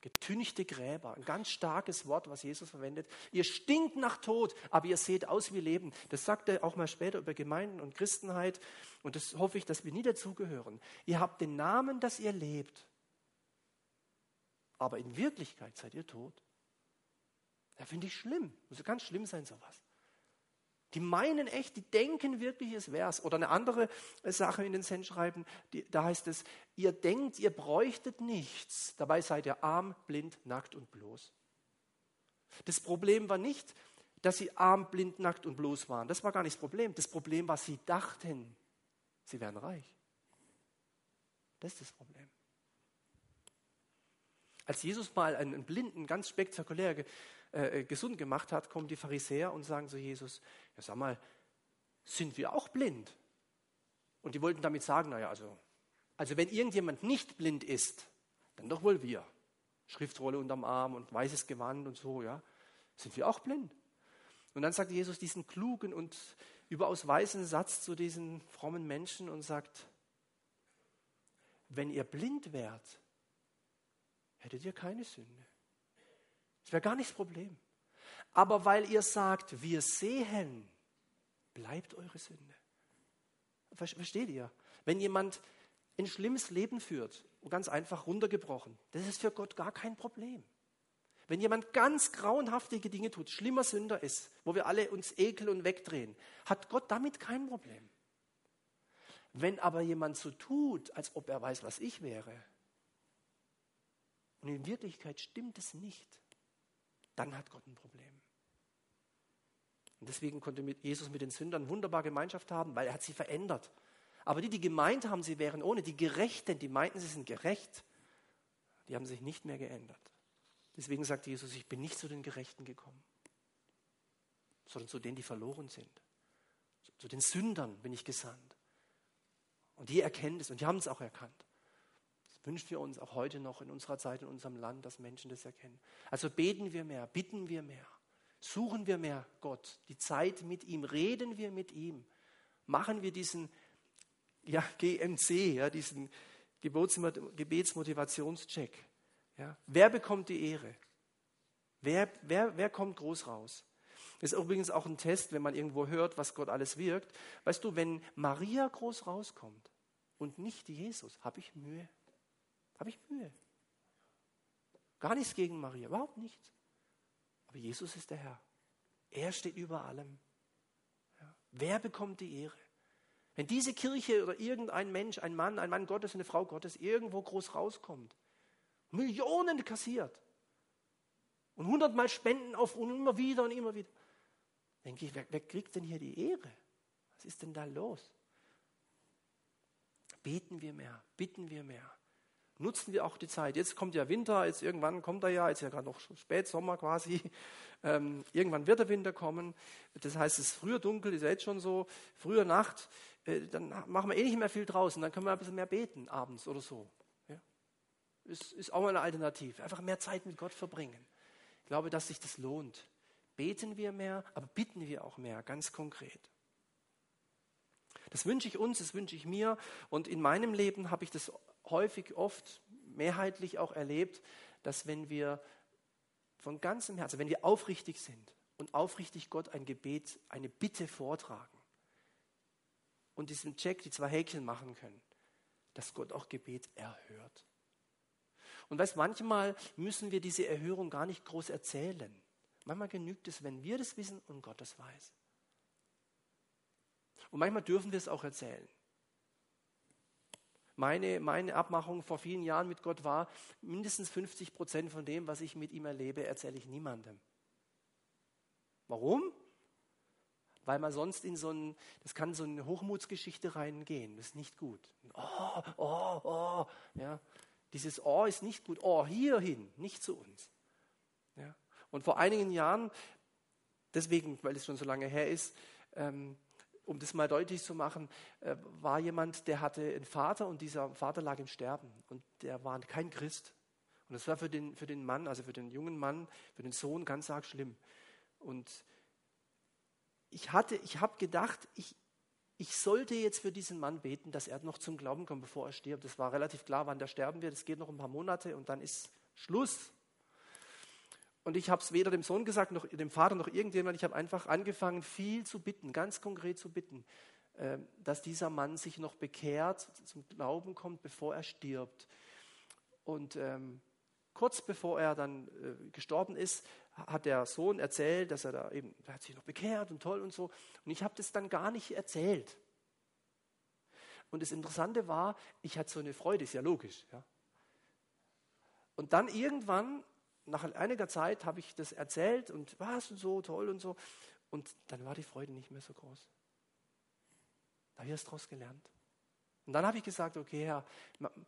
Getünchte Gräber, ein ganz starkes Wort, was Jesus verwendet. Ihr stinkt nach Tod, aber ihr seht aus wie Leben. Das sagt er auch mal später über Gemeinden und Christenheit. Und das hoffe ich, dass wir nie dazugehören. Ihr habt den Namen, dass ihr lebt. Aber in Wirklichkeit seid ihr tot. Da finde ich schlimm. Muss ganz schlimm sein, sowas. Die meinen echt, die denken wirklich, es wär's. Oder eine andere Sache in den Sendschreiben, die, da heißt es, ihr denkt, ihr bräuchtet nichts. Dabei seid ihr arm, blind, nackt und bloß. Das Problem war nicht, dass sie arm, blind, nackt und bloß waren. Das war gar nicht das Problem. Das Problem war, sie dachten, sie wären reich. Das ist das Problem. Als Jesus mal einen Blinden ganz spektakulär äh, äh, gesund gemacht hat, kommen die Pharisäer und sagen zu Jesus, ja sag mal, sind wir auch blind? Und die wollten damit sagen, naja, also, also wenn irgendjemand nicht blind ist, dann doch wohl wir. Schriftrolle unterm Arm und weißes Gewand und so, ja. Sind wir auch blind? Und dann sagt Jesus diesen klugen und überaus weisen Satz zu diesen frommen Menschen und sagt, wenn ihr blind wärt, hättet ihr keine Sünde. Das wäre gar nicht das Problem. Aber weil ihr sagt, wir sehen, bleibt eure Sünde. Versteht ihr? Wenn jemand ein schlimmes Leben führt, ganz einfach runtergebrochen, das ist für Gott gar kein Problem. Wenn jemand ganz grauenhaftige Dinge tut, schlimmer Sünder ist, wo wir alle uns ekeln und wegdrehen, hat Gott damit kein Problem. Wenn aber jemand so tut, als ob er weiß, was ich wäre, und in Wirklichkeit stimmt es nicht, dann hat Gott ein Problem. Und deswegen konnte Jesus mit den Sündern wunderbar Gemeinschaft haben, weil er hat sie verändert. Aber die, die gemeint haben, sie wären ohne, die Gerechten, die meinten, sie sind gerecht, die haben sich nicht mehr geändert. Deswegen sagt Jesus, ich bin nicht zu den Gerechten gekommen, sondern zu denen, die verloren sind. Zu den Sündern bin ich gesandt. Und die erkennen es und die haben es auch erkannt wünschen wir uns auch heute noch in unserer Zeit, in unserem Land, dass Menschen das erkennen. Also beten wir mehr, bitten wir mehr, suchen wir mehr Gott, die Zeit mit ihm, reden wir mit ihm, machen wir diesen ja, GMC, ja, diesen Gebetsmotivationscheck. Ja. Wer bekommt die Ehre? Wer, wer, wer kommt groß raus? Das ist übrigens auch ein Test, wenn man irgendwo hört, was Gott alles wirkt. Weißt du, wenn Maria groß rauskommt und nicht Jesus, habe ich Mühe. Habe ich Mühe. Gar nichts gegen Maria, überhaupt nichts. Aber Jesus ist der Herr. Er steht über allem. Ja. Wer bekommt die Ehre? Wenn diese Kirche oder irgendein Mensch, ein Mann, ein Mann Gottes, eine Frau Gottes irgendwo groß rauskommt, Millionen kassiert und hundertmal Spenden auf und immer wieder und immer wieder, denke ich, wer, wer kriegt denn hier die Ehre? Was ist denn da los? Beten wir mehr, bitten wir mehr nutzen wir auch die Zeit. Jetzt kommt ja Winter, jetzt irgendwann kommt er ja, jetzt ist ja gerade noch Spätsommer quasi. Ähm, irgendwann wird der Winter kommen. Das heißt, es ist früher dunkel, ist ja jetzt schon so, früher Nacht. Äh, dann machen wir eh nicht mehr viel draußen, dann können wir ein bisschen mehr beten abends oder so. Ja? Ist, ist auch mal eine Alternative. Einfach mehr Zeit mit Gott verbringen. Ich glaube, dass sich das lohnt. Beten wir mehr, aber bitten wir auch mehr, ganz konkret. Das wünsche ich uns, das wünsche ich mir. Und in meinem Leben habe ich das häufig, oft, mehrheitlich auch erlebt, dass wenn wir von ganzem Herzen, wenn wir aufrichtig sind und aufrichtig Gott ein Gebet, eine Bitte vortragen und diesen Check, die zwei Häkchen machen können, dass Gott auch Gebet erhört. Und weißt, manchmal müssen wir diese Erhörung gar nicht groß erzählen. Manchmal genügt es, wenn wir das wissen und Gott das weiß. Und manchmal dürfen wir es auch erzählen. Meine, meine Abmachung vor vielen Jahren mit Gott war, mindestens 50 Prozent von dem, was ich mit ihm erlebe, erzähle ich niemandem. Warum? Weil man sonst in so ein, das kann so eine Hochmutsgeschichte reingehen. Das ist nicht gut. Oh, oh, oh. Ja. Dieses Oh ist nicht gut. Oh, hierhin, nicht zu uns. Ja. Und vor einigen Jahren, deswegen, weil es schon so lange her ist, ähm, um das mal deutlich zu machen, äh, war jemand, der hatte einen Vater und dieser Vater lag im Sterben und der war kein Christ. Und das war für den, für den Mann, also für den jungen Mann, für den Sohn ganz arg schlimm. Und ich hatte, ich habe gedacht, ich, ich sollte jetzt für diesen Mann beten, dass er noch zum Glauben kommt, bevor er stirbt. Das war relativ klar, wann der sterben wird. Es geht noch ein paar Monate und dann ist Schluss. Und ich habe es weder dem Sohn gesagt, noch dem Vater, noch irgendjemand. Ich habe einfach angefangen, viel zu bitten, ganz konkret zu bitten, äh, dass dieser Mann sich noch bekehrt, zum Glauben kommt, bevor er stirbt. Und ähm, kurz bevor er dann äh, gestorben ist, hat der Sohn erzählt, dass er da eben, er hat sich noch bekehrt und toll und so. Und ich habe das dann gar nicht erzählt. Und das Interessante war, ich hatte so eine Freude, ist ja logisch. Ja. Und dann irgendwann nach einiger Zeit habe ich das erzählt und was und so, toll und so. Und dann war die Freude nicht mehr so groß. Da habe ich erst daraus gelernt. Und dann habe ich gesagt, okay, Herr,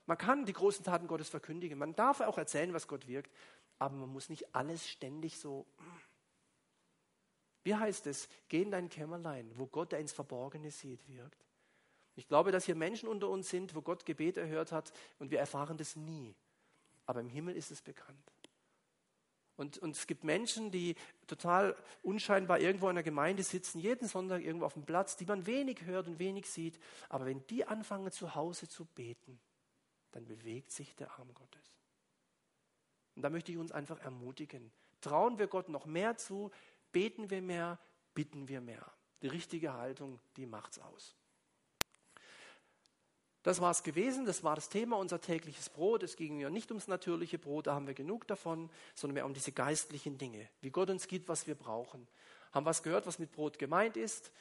man kann die großen Taten Gottes verkündigen, man darf auch erzählen, was Gott wirkt, aber man muss nicht alles ständig so. Wie heißt es? Geh in dein Kämmerlein, wo Gott, der ins Verborgene sieht, wirkt. Ich glaube, dass hier Menschen unter uns sind, wo Gott Gebet erhört hat und wir erfahren das nie. Aber im Himmel ist es bekannt. Und, und es gibt Menschen, die total unscheinbar irgendwo in der Gemeinde sitzen, jeden Sonntag irgendwo auf dem Platz, die man wenig hört und wenig sieht. Aber wenn die anfangen zu Hause zu beten, dann bewegt sich der Arm Gottes. Und da möchte ich uns einfach ermutigen. Trauen wir Gott noch mehr zu, beten wir mehr, bitten wir mehr. Die richtige Haltung, die macht's aus. Das war es gewesen, das war das Thema, unser tägliches Brot. Es ging ja nicht ums natürliche Brot, da haben wir genug davon, sondern mehr um diese geistlichen Dinge, wie Gott uns gibt, was wir brauchen. Haben was gehört, was mit Brot gemeint ist?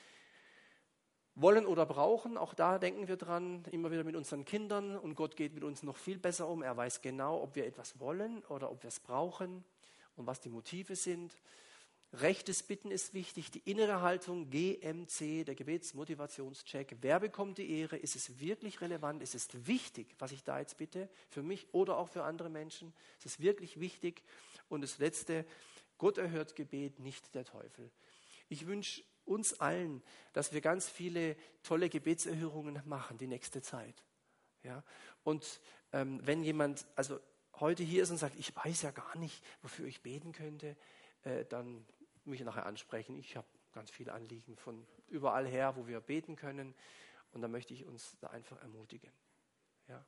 Wollen oder brauchen, auch da denken wir dran, immer wieder mit unseren Kindern und Gott geht mit uns noch viel besser um. Er weiß genau, ob wir etwas wollen oder ob wir es brauchen und was die Motive sind. Rechtes Bitten ist wichtig, die innere Haltung, GMC, der Gebetsmotivationscheck. Wer bekommt die Ehre? Ist es wirklich relevant? Ist es wichtig, was ich da jetzt bitte, für mich oder auch für andere Menschen? Ist es wirklich wichtig? Und das Letzte, Gott erhört Gebet, nicht der Teufel. Ich wünsche uns allen, dass wir ganz viele tolle Gebetserhörungen machen die nächste Zeit. Ja? Und ähm, wenn jemand also heute hier ist und sagt, ich weiß ja gar nicht, wofür ich beten könnte, äh, dann mich nachher ansprechen. Ich habe ganz viele Anliegen von überall her, wo wir beten können. Und da möchte ich uns da einfach ermutigen. Ja.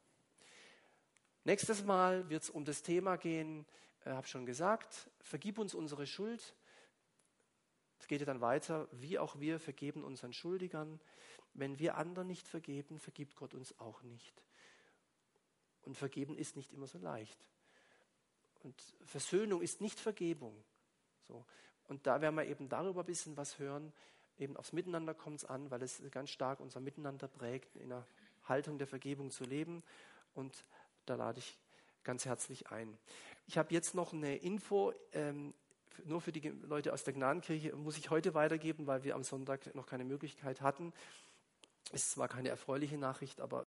Nächstes Mal wird es um das Thema gehen, ich äh, habe schon gesagt, vergib uns unsere Schuld. Es geht ja dann weiter, wie auch wir vergeben unseren Schuldigern. Wenn wir anderen nicht vergeben, vergibt Gott uns auch nicht. Und vergeben ist nicht immer so leicht. Und Versöhnung ist nicht Vergebung. So. Und da werden wir eben darüber ein bisschen was hören. Eben aufs Miteinander kommt es an, weil es ganz stark unser Miteinander prägt, in einer Haltung der Vergebung zu leben. Und da lade ich ganz herzlich ein. Ich habe jetzt noch eine Info, ähm, nur für die Leute aus der Gnadenkirche, muss ich heute weitergeben, weil wir am Sonntag noch keine Möglichkeit hatten. Ist zwar keine erfreuliche Nachricht, aber